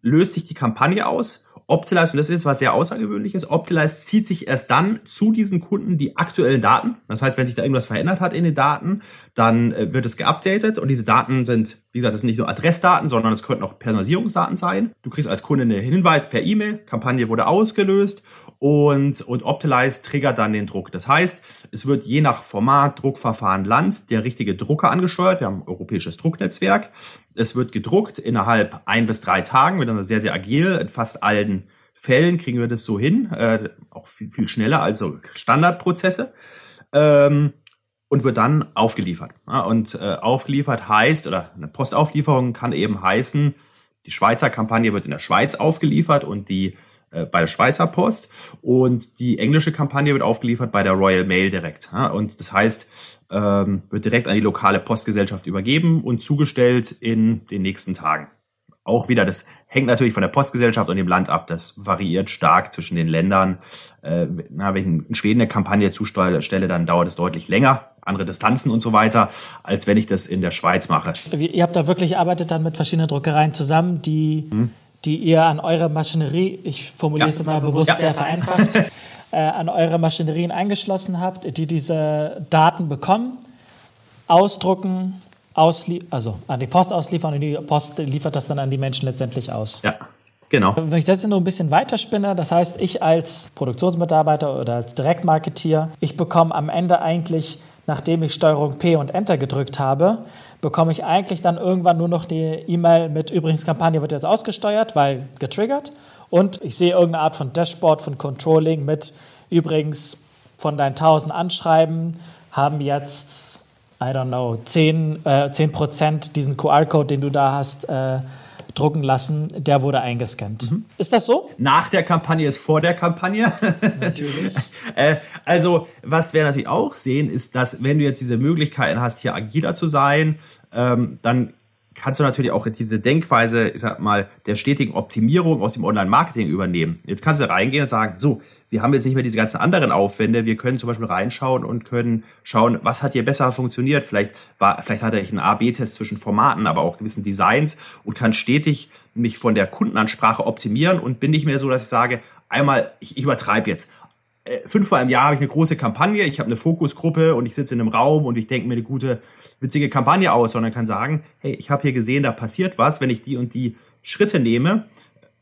löst sich die Kampagne aus Optilize, und das ist jetzt was sehr Außergewöhnliches, Optilize zieht sich erst dann zu diesen Kunden die aktuellen Daten. Das heißt, wenn sich da irgendwas verändert hat in den Daten, dann äh, wird es geupdatet und diese Daten sind, wie gesagt, das sind nicht nur Adressdaten, sondern es könnten auch Personalisierungsdaten sein. Du kriegst als Kunde einen Hinweis per E-Mail, Kampagne wurde ausgelöst und, und Optilize triggert dann den Druck. Das heißt, es wird je nach Format, Druckverfahren, Land der richtige Drucker angesteuert. Wir haben ein europäisches Drucknetzwerk. Es wird gedruckt innerhalb ein bis drei Tagen, wird dann sehr, sehr agil. In fast allen Fällen kriegen wir das so hin, äh, auch viel, viel schneller, also Standardprozesse. Ähm, und wird dann aufgeliefert. Und äh, aufgeliefert heißt, oder eine Postauflieferung kann eben heißen, die Schweizer Kampagne wird in der Schweiz aufgeliefert und die äh, bei der Schweizer Post und die englische Kampagne wird aufgeliefert bei der Royal Mail direkt. Und das heißt, ähm, wird direkt an die lokale Postgesellschaft übergeben und zugestellt in den nächsten Tagen. Auch wieder, das hängt natürlich von der Postgesellschaft und dem Land ab. Das variiert stark zwischen den Ländern. Äh, wenn ich in Schweden eine Kampagne zustelle, dann dauert es deutlich länger, andere Distanzen und so weiter, als wenn ich das in der Schweiz mache. Ihr habt da wirklich arbeitet dann mit verschiedenen Druckereien zusammen, die, hm. die ihr an eure Maschinerie, ich formuliere es mal bewusst ja. sehr vereinfacht, äh, an eure Maschinerien eingeschlossen habt, die diese Daten bekommen, ausdrucken, auslie also an die Post ausliefern und die Post liefert das dann an die Menschen letztendlich aus. Ja. Genau. Wenn ich das jetzt noch ein bisschen weiterspinne, das heißt, ich als Produktionsmitarbeiter oder als Direktmarketier, ich bekomme am Ende eigentlich, nachdem ich Steuerung P und Enter gedrückt habe, bekomme ich eigentlich dann irgendwann nur noch die E-Mail mit übrigens Kampagne wird jetzt ausgesteuert, weil getriggert. Und ich sehe irgendeine Art von Dashboard, von Controlling mit übrigens von deinen 1000 Anschreiben haben jetzt, I don't know, 10, äh, 10 diesen QR-Code, den du da hast, äh, drucken lassen, der wurde eingescannt. Mhm. Ist das so? Nach der Kampagne ist vor der Kampagne. Natürlich. äh, also, was wir natürlich auch sehen, ist, dass wenn du jetzt diese Möglichkeiten hast, hier agiler zu sein, ähm, dann kannst du natürlich auch diese Denkweise, ich sag mal, der stetigen Optimierung aus dem Online-Marketing übernehmen. Jetzt kannst du reingehen und sagen, so, wir haben jetzt nicht mehr diese ganzen anderen Aufwände, wir können zum Beispiel reinschauen und können schauen, was hat hier besser funktioniert. Vielleicht war, vielleicht hatte ich einen A-B-Test zwischen Formaten, aber auch gewissen Designs und kann stetig mich von der Kundenansprache optimieren und bin nicht mehr so, dass ich sage, einmal, ich, ich übertreibe jetzt, fünfmal im Jahr habe ich eine große Kampagne, ich habe eine Fokusgruppe und ich sitze in einem Raum und ich denke mir eine gute, witzige Kampagne aus, sondern kann sagen, hey, ich habe hier gesehen, da passiert was, wenn ich die und die Schritte nehme.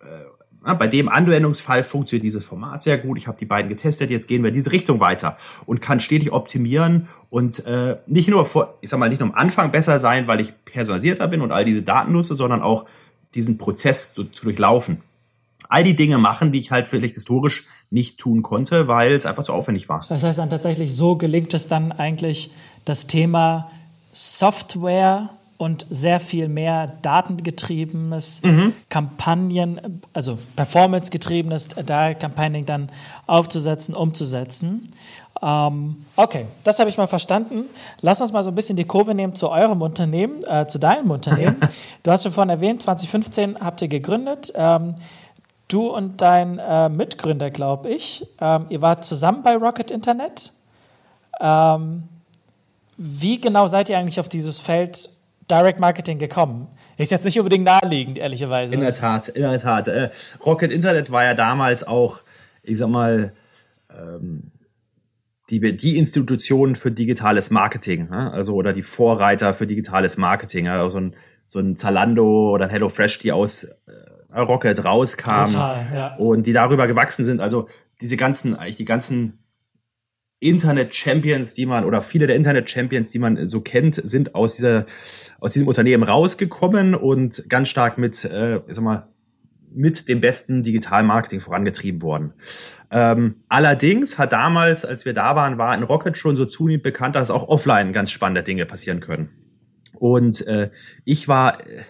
Äh, bei dem Anwendungsfall funktioniert dieses Format sehr gut. Ich habe die beiden getestet, jetzt gehen wir in diese Richtung weiter und kann stetig optimieren und äh, nicht nur vor, ich sag mal, nicht nur am Anfang besser sein, weil ich personalisierter bin und all diese Daten nutze, sondern auch diesen Prozess zu, zu durchlaufen all die Dinge machen, die ich halt vielleicht historisch nicht tun konnte, weil es einfach zu aufwendig war. Das heißt dann tatsächlich, so gelingt es dann eigentlich, das Thema Software und sehr viel mehr datengetriebenes mhm. Kampagnen, also performancegetriebenes da Campaigning dann aufzusetzen, umzusetzen. Ähm, okay, das habe ich mal verstanden. Lass uns mal so ein bisschen die Kurve nehmen zu eurem Unternehmen, äh, zu deinem Unternehmen. du hast schon vorhin erwähnt, 2015 habt ihr gegründet. Ähm, Du und dein äh, Mitgründer, glaube ich, ähm, ihr wart zusammen bei Rocket Internet. Ähm, wie genau seid ihr eigentlich auf dieses Feld Direct Marketing gekommen? Ist jetzt nicht unbedingt naheliegend, ehrlicherweise. In der Tat, in der Tat. Äh, Rocket Internet war ja damals auch, ich sag mal, ähm, die, die Institution für digitales Marketing, ne? also oder die Vorreiter für digitales Marketing, also ein, so ein Zalando oder ein HelloFresh, die aus äh, Rocket rauskam Total, ja. und die darüber gewachsen sind. Also diese ganzen, eigentlich die ganzen Internet-Champions, die man, oder viele der Internet-Champions, die man so kennt, sind aus dieser, aus diesem Unternehmen rausgekommen und ganz stark mit, äh, ich sag mal, mit dem besten Digital-Marketing vorangetrieben worden. Ähm, allerdings hat damals, als wir da waren, war in Rocket schon so zunehmend bekannt, dass auch offline ganz spannende Dinge passieren können. Und äh, ich war äh,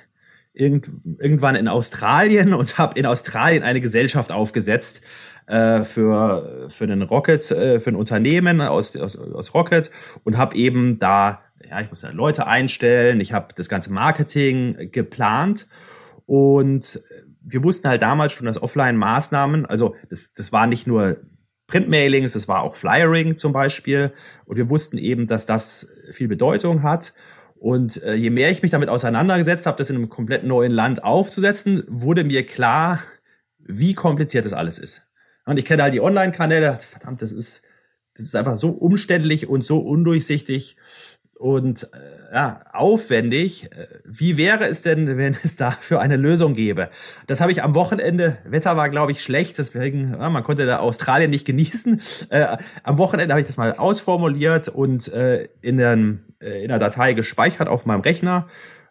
irgend, irgendwann in Australien und habe in Australien eine Gesellschaft aufgesetzt äh, für für einen Rocket, äh, für ein Unternehmen aus aus, aus Rocket und habe eben da ja ich muss da Leute einstellen, ich habe das ganze Marketing geplant und wir wussten halt damals schon, dass Offline-Maßnahmen, also das, das war nicht nur Printmailings, das war auch Flyering zum Beispiel. Und wir wussten eben, dass das viel Bedeutung hat. Und äh, je mehr ich mich damit auseinandergesetzt habe, das in einem komplett neuen Land aufzusetzen, wurde mir klar, wie kompliziert das alles ist. Und ich kenne halt die Online-Kanäle, verdammt, das ist, das ist einfach so umständlich und so undurchsichtig und äh, ja, aufwendig. Wie wäre es denn, wenn es dafür eine Lösung gäbe? Das habe ich am Wochenende, Wetter war glaube ich schlecht, deswegen, ja, man konnte da Australien nicht genießen. Äh, am Wochenende habe ich das mal ausformuliert und äh, in, den, äh, in der Datei gespeichert auf meinem Rechner.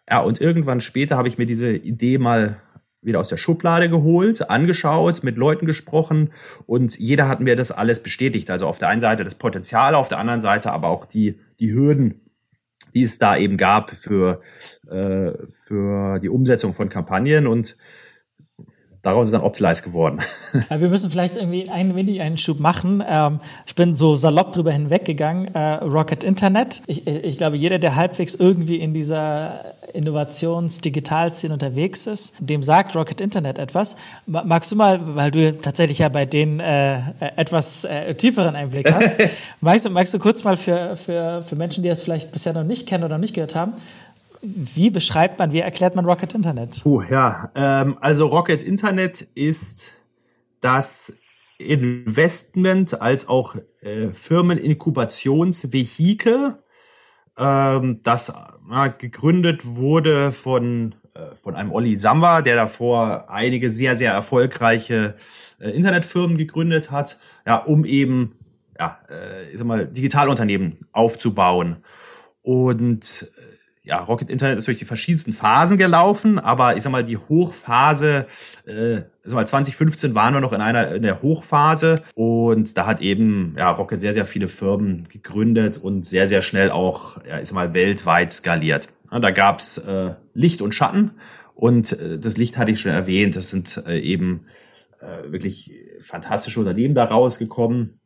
Ja, und irgendwann später habe ich mir diese Idee mal wieder aus der Schublade geholt, angeschaut, mit Leuten gesprochen und jeder hat mir das alles bestätigt. Also auf der einen Seite das Potenzial, auf der anderen Seite aber auch die, die Hürden, die es da eben gab für, äh, für die Umsetzung von Kampagnen. Und daraus ist dann Optilize geworden. Ja, wir müssen vielleicht irgendwie ein wenig einen Schub machen. Ähm, ich bin so salopp drüber hinweggegangen. Äh, Rocket Internet. Ich, ich glaube, jeder, der halbwegs irgendwie in dieser Innovations-Digital-Szene unterwegs ist, dem sagt Rocket Internet etwas. Magst du mal, weil du tatsächlich ja bei denen äh, etwas äh, tieferen Einblick hast, magst, du, magst du kurz mal für, für, für Menschen, die das vielleicht bisher noch nicht kennen oder nicht gehört haben, wie beschreibt man, wie erklärt man Rocket Internet? Uh, ja, ähm, also Rocket Internet ist das Investment als auch äh, Firmeninkubationsvehikel, ähm, das äh, gegründet wurde von, äh, von einem Olli Samba, der davor einige sehr, sehr erfolgreiche äh, Internetfirmen gegründet hat, ja, um eben ja, äh, ich sag mal, Digitalunternehmen aufzubauen. Und äh, ja, Rocket Internet ist durch die verschiedensten Phasen gelaufen, aber ich sag mal, die Hochphase, äh, sag mal, 2015 waren wir noch in einer in der Hochphase und da hat eben ja, Rocket sehr, sehr viele Firmen gegründet und sehr, sehr schnell auch, ja, ich sag mal, weltweit skaliert. Ja, da gab's äh, Licht und Schatten Und äh, das Licht hatte ich schon erwähnt. Das sind äh, eben äh, wirklich fantastische Unternehmen da rausgekommen.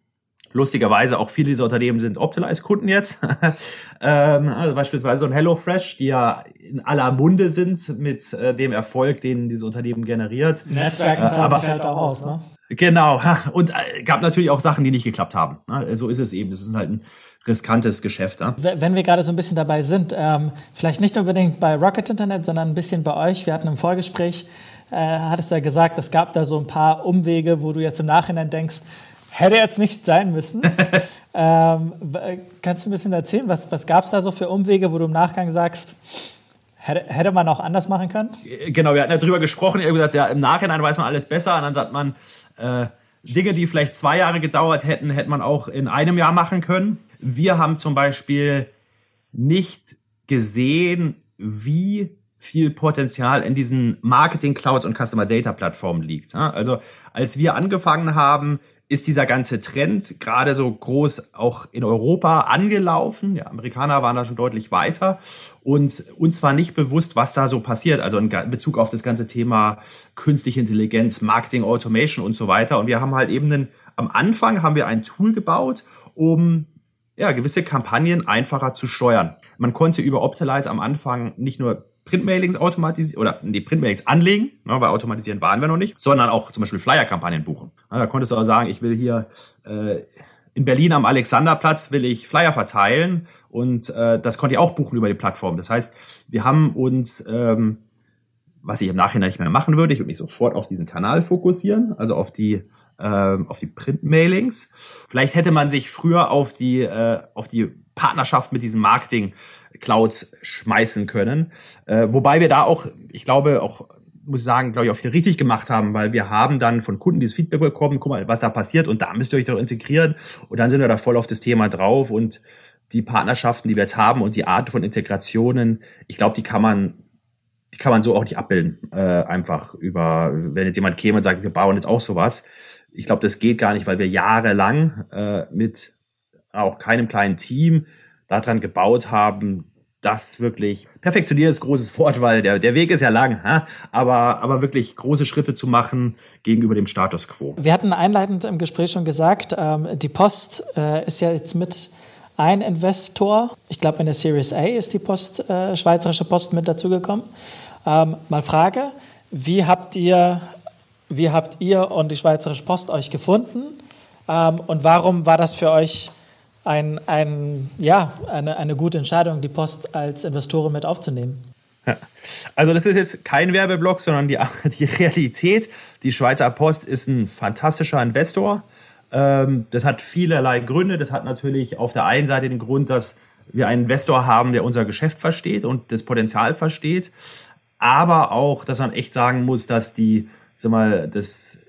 Lustigerweise auch viele dieser Unternehmen sind Optimize-Kunden jetzt. ähm, also beispielsweise so ein HelloFresh, die ja in aller Munde sind mit äh, dem Erfolg, den diese Unternehmen generiert. Netzwerken äh, aber, sich halt auch aus, ne? Genau. Und äh, gab natürlich auch Sachen, die nicht geklappt haben. Ne? So ist es eben. Es ist halt ein riskantes Geschäft. Ja? Wenn wir gerade so ein bisschen dabei sind, ähm, vielleicht nicht unbedingt bei Rocket Internet, sondern ein bisschen bei euch. Wir hatten im Vorgespräch, äh, hattest du ja gesagt, es gab da so ein paar Umwege, wo du jetzt im Nachhinein denkst, hätte jetzt nicht sein müssen. ähm, kannst du ein bisschen erzählen, was, was gab es da so für Umwege, wo du im Nachgang sagst, hätte, hätte man auch anders machen können? Genau, wir hatten ja drüber gesprochen, ihr gesagt, ja, im Nachhinein weiß man alles besser und dann sagt man, äh, Dinge, die vielleicht zwei Jahre gedauert hätten, hätte man auch in einem Jahr machen können. Wir haben zum Beispiel nicht gesehen, wie viel Potenzial in diesen Marketing Clouds und Customer Data Plattformen liegt. Also als wir angefangen haben, ist dieser ganze Trend gerade so groß auch in Europa angelaufen. Ja, Amerikaner waren da schon deutlich weiter und uns war nicht bewusst, was da so passiert. Also in Bezug auf das ganze Thema künstliche Intelligenz, Marketing, Automation und so weiter. Und wir haben halt eben einen, am Anfang haben wir ein Tool gebaut, um ja, gewisse Kampagnen einfacher zu steuern. Man konnte über Optimize am Anfang nicht nur Printmailings automatisieren oder die Printmailings anlegen, ne, weil automatisieren waren wir noch nicht, sondern auch zum Beispiel Flyer-Kampagnen buchen. Ja, da konntest du auch sagen, ich will hier äh, in Berlin am Alexanderplatz will ich Flyer verteilen und äh, das konnte ich auch buchen über die Plattform. Das heißt, wir haben uns, ähm, was ich im Nachhinein nicht mehr machen würde, ich würde mich sofort auf diesen Kanal fokussieren, also auf die ähm, auf die Printmailings. Vielleicht hätte man sich früher auf die äh, auf die Partnerschaft mit diesem Marketing Clouds schmeißen können. Äh, wobei wir da auch, ich glaube, auch muss ich sagen, glaube ich, auch viel richtig gemacht haben, weil wir haben dann von Kunden dieses Feedback bekommen, guck mal, was da passiert und da müsst ihr euch doch integrieren und dann sind wir da voll auf das Thema drauf und die Partnerschaften, die wir jetzt haben und die Art von Integrationen, ich glaube, die kann man die kann man so auch nicht abbilden, äh, einfach über, wenn jetzt jemand käme und sagt, wir bauen jetzt auch sowas. Ich glaube, das geht gar nicht, weil wir jahrelang äh, mit auch keinem kleinen Team daran gebaut haben, das wirklich perfektionieren ist großes Wort, weil der, der Weg ist ja lang, ha? aber, aber wirklich große Schritte zu machen gegenüber dem Status quo. Wir hatten einleitend im Gespräch schon gesagt, ähm, die Post äh, ist ja jetzt mit ein Investor. Ich glaube, in der Series A ist die Post, äh, Schweizerische Post mit dazugekommen. Ähm, mal Frage, wie habt ihr, wie habt ihr und die Schweizerische Post euch gefunden? Ähm, und warum war das für euch ein, ein, ja, eine, eine gute Entscheidung, die Post als Investoren mit aufzunehmen. Also das ist jetzt kein Werbeblock, sondern die, die Realität. Die Schweizer Post ist ein fantastischer Investor. Ähm, das hat vielerlei Gründe. Das hat natürlich auf der einen Seite den Grund, dass wir einen Investor haben, der unser Geschäft versteht und das Potenzial versteht. Aber auch, dass man echt sagen muss, dass die, sag mal, das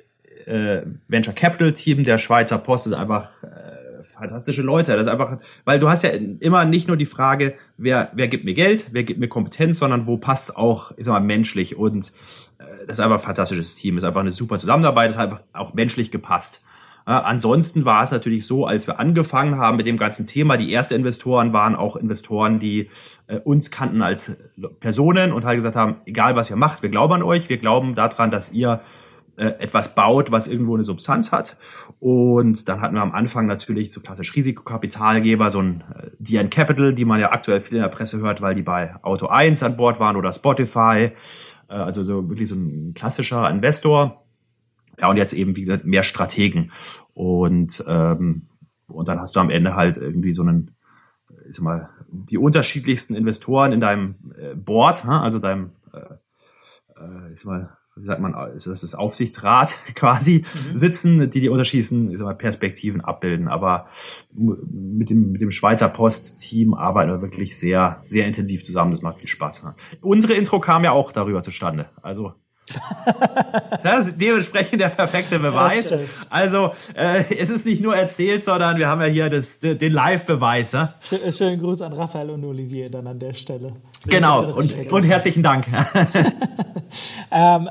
äh, Venture Capital Team der Schweizer Post ist einfach äh, fantastische Leute. Das ist einfach, weil du hast ja immer nicht nur die Frage, wer, wer gibt mir Geld, wer gibt mir Kompetenz, sondern wo passt auch, ich sag mal, menschlich und äh, das ist einfach ein fantastisches Team, ist einfach eine super Zusammenarbeit, hat einfach auch menschlich gepasst. Ansonsten war es natürlich so, als wir angefangen haben mit dem ganzen Thema, die ersten Investoren waren auch Investoren, die äh, uns kannten als Personen und halt gesagt haben, egal was ihr macht, wir glauben an euch, wir glauben daran, dass ihr äh, etwas baut, was irgendwo eine Substanz hat. Und dann hatten wir am Anfang natürlich so klassisch Risikokapitalgeber, so ein äh, DN Capital, die man ja aktuell viel in der Presse hört, weil die bei Auto 1 an Bord waren oder Spotify. Äh, also so wirklich so ein klassischer Investor. Ja, und jetzt eben wie gesagt mehr Strategen. Und, ähm, und dann hast du am Ende halt irgendwie so einen, ich sag mal, die unterschiedlichsten Investoren in deinem Board, also deinem, äh, ich sag mal, wie sagt man, ist das das Aufsichtsrat quasi mhm. sitzen, die die unterschiedlichen ich sag mal, Perspektiven abbilden. Aber mit dem, mit dem Schweizer Post-Team arbeiten wir wirklich sehr, sehr intensiv zusammen. Das macht viel Spaß. Ne? Unsere Intro kam ja auch darüber zustande. Also das ist dementsprechend der perfekte Beweis. Also äh, es ist nicht nur erzählt, sondern wir haben ja hier das, den Live-Beweis. Ne? Schönen Gruß an Raphael und Olivier dann an der Stelle. Genau, und, und herzlichen Dank. ähm,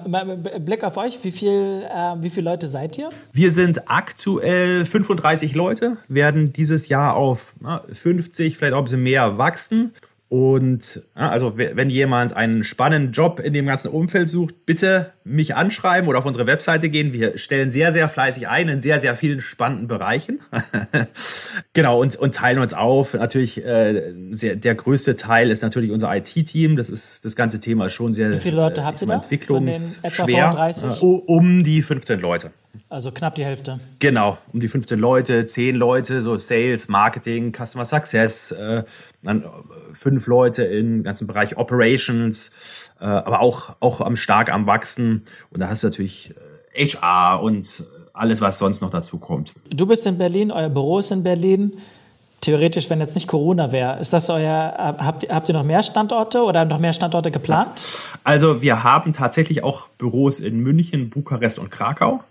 Blick auf euch, wie, viel, äh, wie viele Leute seid ihr? Wir sind aktuell 35 Leute, werden dieses Jahr auf na, 50, vielleicht auch ein bisschen mehr wachsen. Und also wenn jemand einen spannenden Job in dem ganzen Umfeld sucht, bitte mich anschreiben oder auf unsere Webseite gehen. Wir stellen sehr, sehr fleißig ein in sehr, sehr vielen spannenden Bereichen. genau, und, und teilen uns auf. Natürlich, äh, sehr, der größte Teil ist natürlich unser IT-Team. Das ist das ganze Thema schon sehr Wie viele Leute habt ihr da? Entwicklungsschwer. Um die 15 Leute. Also knapp die Hälfte. Genau, um die 15 Leute, 10 Leute, so Sales, Marketing, Customer Success, äh, dann fünf Leute im ganzen Bereich Operations, äh, aber auch, auch am stark am Wachsen. Und da hast du natürlich HR äh, und alles, was sonst noch dazu kommt. Du bist in Berlin, euer Büro ist in Berlin. Theoretisch, wenn jetzt nicht Corona wäre, ist das euer, habt, habt ihr noch mehr Standorte oder noch mehr Standorte geplant? Also wir haben tatsächlich auch Büros in München, Bukarest und Krakau.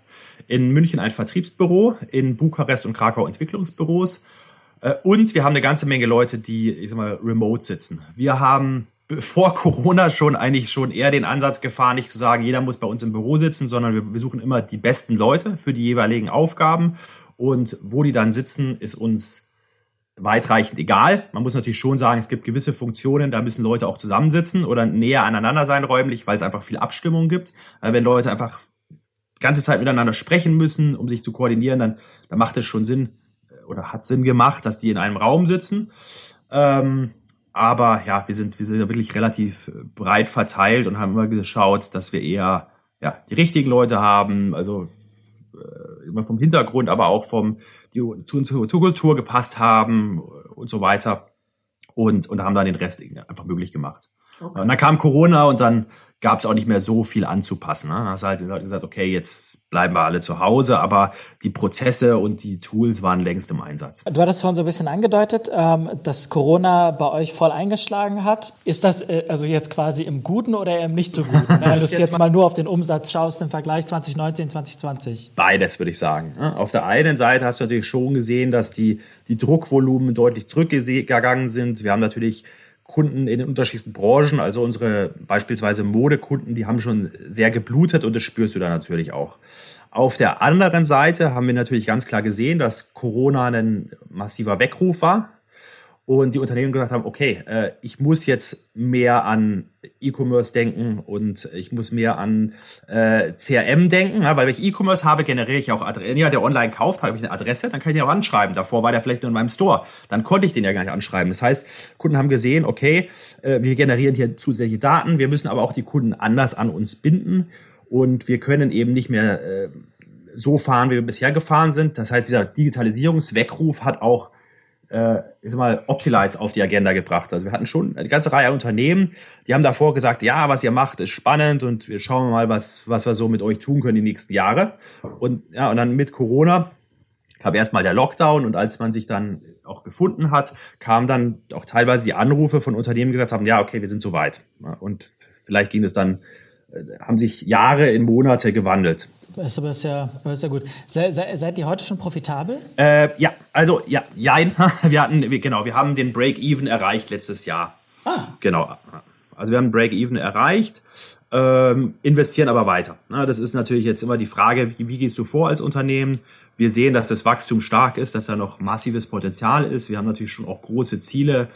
In München ein Vertriebsbüro, in Bukarest und Krakau Entwicklungsbüros äh, und wir haben eine ganze Menge Leute, die, ich sag mal, remote sitzen. Wir haben vor Corona schon eigentlich schon eher den Ansatz gefahren, nicht zu sagen, jeder muss bei uns im Büro sitzen, sondern wir, wir suchen immer die besten Leute für die jeweiligen Aufgaben. Und wo die dann sitzen, ist uns weitreichend egal. Man muss natürlich schon sagen, es gibt gewisse Funktionen, da müssen Leute auch zusammensitzen oder näher aneinander sein räumlich, weil es einfach viel Abstimmung gibt. Äh, wenn Leute einfach ganze Zeit miteinander sprechen müssen, um sich zu koordinieren, dann, dann macht es schon Sinn, oder hat Sinn gemacht, dass die in einem Raum sitzen. Ähm, aber ja, wir sind, wir sind wirklich relativ breit verteilt und haben immer geschaut, dass wir eher ja, die richtigen Leute haben, also äh, immer vom Hintergrund, aber auch vom, die zu, zur, zur Kultur gepasst haben und so weiter. Und, und haben dann den Rest einfach möglich gemacht. Okay. Und dann kam Corona und dann gab es auch nicht mehr so viel anzupassen. Ne? Dann hast du halt gesagt, okay, jetzt bleiben wir alle zu Hause, aber die Prozesse und die Tools waren längst im Einsatz. Du hattest vorhin so ein bisschen angedeutet, ähm, dass Corona bei euch voll eingeschlagen hat. Ist das äh, also jetzt quasi im Guten oder im nicht so Guten? Wenn du jetzt mal nur auf den Umsatz schaust im Vergleich 2019, 2020. Beides würde ich sagen. Ne? Auf der einen Seite hast du natürlich schon gesehen, dass die, die Druckvolumen deutlich zurückgegangen sind. Wir haben natürlich Kunden in den unterschiedlichsten Branchen, also unsere beispielsweise Modekunden, die haben schon sehr geblutet und das spürst du da natürlich auch. Auf der anderen Seite haben wir natürlich ganz klar gesehen, dass Corona ein massiver Weckruf war und die Unternehmen gesagt haben, okay, äh, ich muss jetzt mehr an E-Commerce denken und ich muss mehr an äh, CRM denken, ja, weil wenn ich E-Commerce habe, generiere ich auch Adresse. Wenn jemand, der online kauft, habe ich eine Adresse, dann kann ich den auch anschreiben. Davor war der vielleicht nur in meinem Store. Dann konnte ich den ja gar nicht anschreiben. Das heißt, Kunden haben gesehen, okay, äh, wir generieren hier zusätzliche Daten, wir müssen aber auch die Kunden anders an uns binden und wir können eben nicht mehr äh, so fahren, wie wir bisher gefahren sind. Das heißt, dieser Digitalisierungsweckruf hat auch äh, ich mal, Optilize auf die Agenda gebracht. Also wir hatten schon eine ganze Reihe an Unternehmen, die haben davor gesagt, ja, was ihr macht, ist spannend und wir schauen mal, was, was wir so mit euch tun können die nächsten Jahre. Und ja, und dann mit Corona kam erstmal der Lockdown und als man sich dann auch gefunden hat, kamen dann auch teilweise die Anrufe von Unternehmen, die gesagt haben, ja, okay, wir sind soweit. Und vielleicht ging es dann, äh, haben sich Jahre in Monate gewandelt. Das ist aber sehr, sehr gut. Se, se, seid ihr heute schon profitabel? Äh, ja, also ja, jein. Wir hatten, genau, wir haben den Break-Even erreicht letztes Jahr. Ah. Genau. Also wir haben Break-Even erreicht, ähm, investieren aber weiter. Das ist natürlich jetzt immer die Frage, wie, wie gehst du vor als Unternehmen? Wir sehen, dass das Wachstum stark ist, dass da noch massives Potenzial ist. Wir haben natürlich schon auch große Ziele,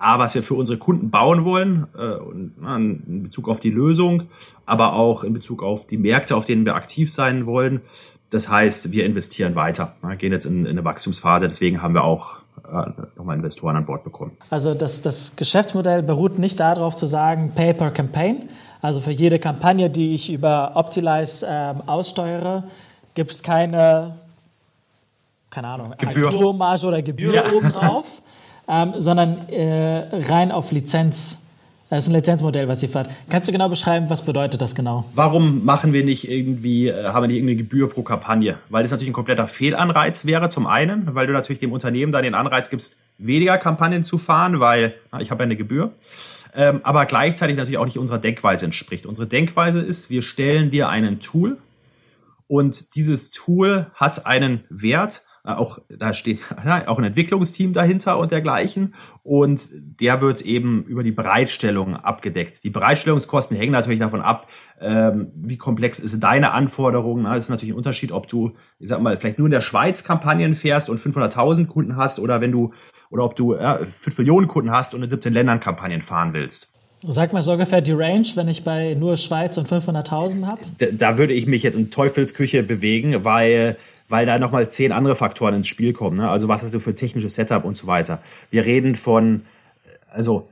A, was wir für unsere Kunden bauen wollen, äh, und, na, in Bezug auf die Lösung, aber auch in Bezug auf die Märkte, auf denen wir aktiv sein wollen. Das heißt, wir investieren weiter, na, gehen jetzt in, in, eine Wachstumsphase, deswegen haben wir auch äh, nochmal Investoren an Bord bekommen. Also das, das Geschäftsmodell beruht nicht darauf zu sagen, Pay per Campaign. Also für jede Kampagne, die ich über Optilize ähm, aussteuere, gibt es keine, keine Ahnung, Gebühr. Agenturmarge oder Gebühr ja. obendrauf ähm, sondern äh, rein auf Lizenz. Das ist ein Lizenzmodell, was ihr fahrt. Kannst du genau beschreiben, was bedeutet das genau? Warum machen wir nicht irgendwie, äh, haben wir nicht irgendeine Gebühr pro Kampagne? Weil das natürlich ein kompletter Fehlanreiz wäre, zum einen, weil du natürlich dem Unternehmen dann den Anreiz gibst, weniger Kampagnen zu fahren, weil na, ich habe ja eine Gebühr. Ähm, aber gleichzeitig natürlich auch nicht unserer Denkweise entspricht. Unsere Denkweise ist, wir stellen dir einen Tool und dieses Tool hat einen Wert auch da steht ja, auch ein Entwicklungsteam dahinter und dergleichen und der wird eben über die Bereitstellung abgedeckt. Die Bereitstellungskosten hängen natürlich davon ab, ähm, wie komplex ist deine Anforderung. Das ist natürlich ein Unterschied, ob du, ich sag mal, vielleicht nur in der Schweiz Kampagnen fährst und 500.000 Kunden hast oder wenn du oder ob du ja, 5 Millionen Kunden hast und in 17 Ländern Kampagnen fahren willst. Sag mal so ungefähr die Range, wenn ich bei nur Schweiz und 500.000 habe? Da, da, würde ich mich jetzt in Teufelsküche bewegen, weil, weil da nochmal zehn andere Faktoren ins Spiel kommen. Ne? Also was hast du für technisches Setup und so weiter. Wir reden von, also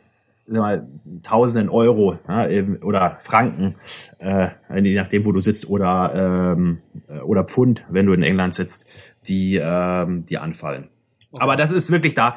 sag mal, Tausenden Euro ja, oder Franken, äh, je nachdem, wo du sitzt, oder, ähm, oder Pfund, wenn du in England sitzt, die, ähm, die anfallen. Aber das ist wirklich da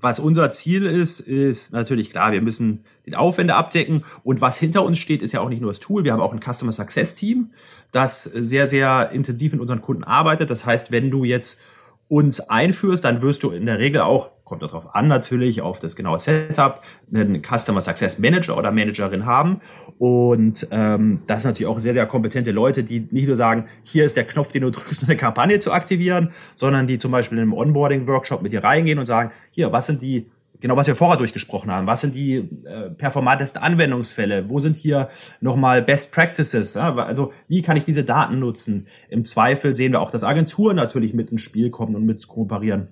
was unser Ziel ist, ist natürlich klar, wir müssen den Aufwände abdecken. Und was hinter uns steht, ist ja auch nicht nur das Tool. Wir haben auch ein Customer Success Team, das sehr, sehr intensiv mit unseren Kunden arbeitet. Das heißt, wenn du jetzt uns einführst, dann wirst du in der Regel auch, kommt darauf an natürlich, auf das genaue Setup, einen Customer Success Manager oder Managerin haben. Und ähm, das sind natürlich auch sehr, sehr kompetente Leute, die nicht nur sagen, hier ist der Knopf, den du drückst, um eine Kampagne zu aktivieren, sondern die zum Beispiel in einem Onboarding-Workshop mit dir reingehen und sagen, hier, was sind die genau was wir vorher durchgesprochen haben. Was sind die äh, performantesten Anwendungsfälle? Wo sind hier nochmal Best Practices? Ja? Also wie kann ich diese Daten nutzen? Im Zweifel sehen wir auch, dass Agenturen natürlich mit ins Spiel kommen und mit kooperieren.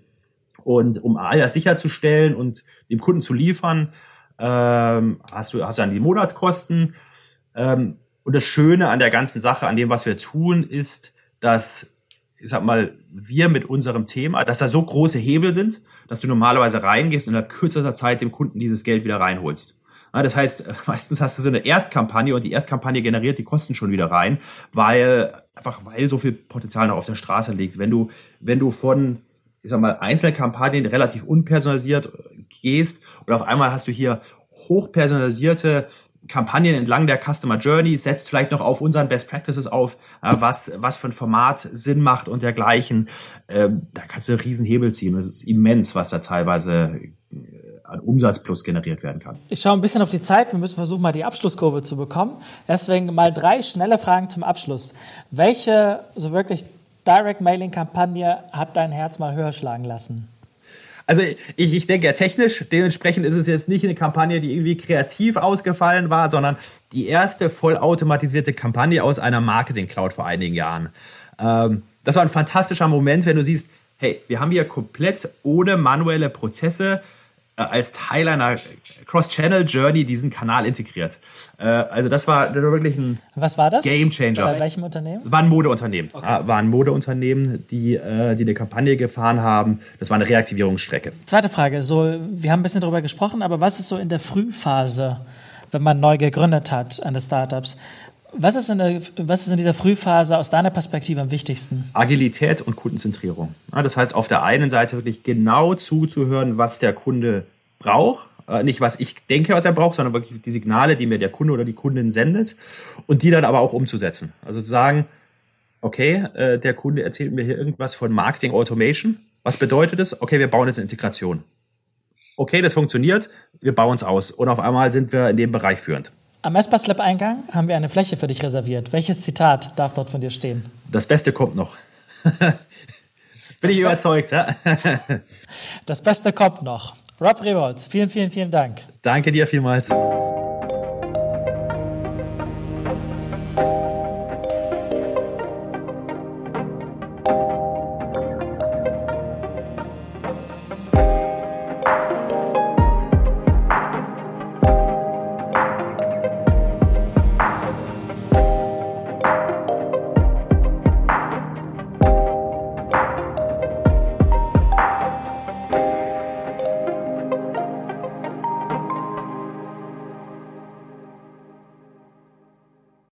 Und um all das sicherzustellen und dem Kunden zu liefern, ähm, hast du hast dann die Monatskosten. Ähm, und das Schöne an der ganzen Sache, an dem, was wir tun, ist, dass ich sag mal, wir mit unserem Thema, dass da so große Hebel sind, dass du normalerweise reingehst und in kürzester Zeit dem Kunden dieses Geld wieder reinholst. Ja, das heißt, meistens hast du so eine Erstkampagne und die Erstkampagne generiert die Kosten schon wieder rein, weil einfach weil so viel Potenzial noch auf der Straße liegt. Wenn du wenn du von ich sag mal Einzelkampagnen relativ unpersonalisiert gehst und auf einmal hast du hier hochpersonalisierte Kampagnen entlang der Customer Journey, setzt vielleicht noch auf unseren Best Practices auf, äh, was, was für ein Format Sinn macht und dergleichen. Ähm, da kannst du einen riesen Hebel ziehen. Es ist immens, was da teilweise äh, an Umsatz plus generiert werden kann. Ich schaue ein bisschen auf die Zeit. Wir müssen versuchen, mal die Abschlusskurve zu bekommen. Deswegen mal drei schnelle Fragen zum Abschluss. Welche so wirklich Direct Mailing Kampagne hat dein Herz mal höher schlagen lassen? Also ich, ich denke ja technisch, dementsprechend ist es jetzt nicht eine Kampagne, die irgendwie kreativ ausgefallen war, sondern die erste vollautomatisierte Kampagne aus einer Marketing-Cloud vor einigen Jahren. Ähm, das war ein fantastischer Moment, wenn du siehst, hey, wir haben hier komplett ohne manuelle Prozesse als Teil einer Cross-Channel-Journey diesen Kanal integriert. Äh, also das war, wirklich ein Was war das? Game Changer. Bei welchem Unternehmen? War ein Modeunternehmen. Okay. War ein Modeunternehmen, die, äh, die eine Kampagne gefahren haben. Das war eine Reaktivierungsstrecke. Zweite Frage. So, wir haben ein bisschen darüber gesprochen, aber was ist so in der Frühphase, wenn man neu gegründet hat an den Startups? Was ist, in der, was ist in dieser Frühphase aus deiner Perspektive am wichtigsten? Agilität und Kundenzentrierung. das heißt, auf der einen Seite wirklich genau zuzuhören, was der Kunde braucht. Äh, nicht, was ich denke, was er braucht, sondern wirklich die Signale, die mir der Kunde oder die Kundin sendet. Und die dann aber auch umzusetzen. Also zu sagen, okay, äh, der Kunde erzählt mir hier irgendwas von Marketing Automation. Was bedeutet das? Okay, wir bauen jetzt eine Integration. Okay, das funktioniert, wir bauen es aus. Und auf einmal sind wir in dem Bereich führend. Am Espas Lab Eingang haben wir eine Fläche für dich reserviert. Welches Zitat darf dort von dir stehen? Das Beste kommt noch. Bin ich überzeugt, ja? das Beste kommt noch. Rob Revolz, vielen, vielen, vielen Dank. Danke dir vielmals.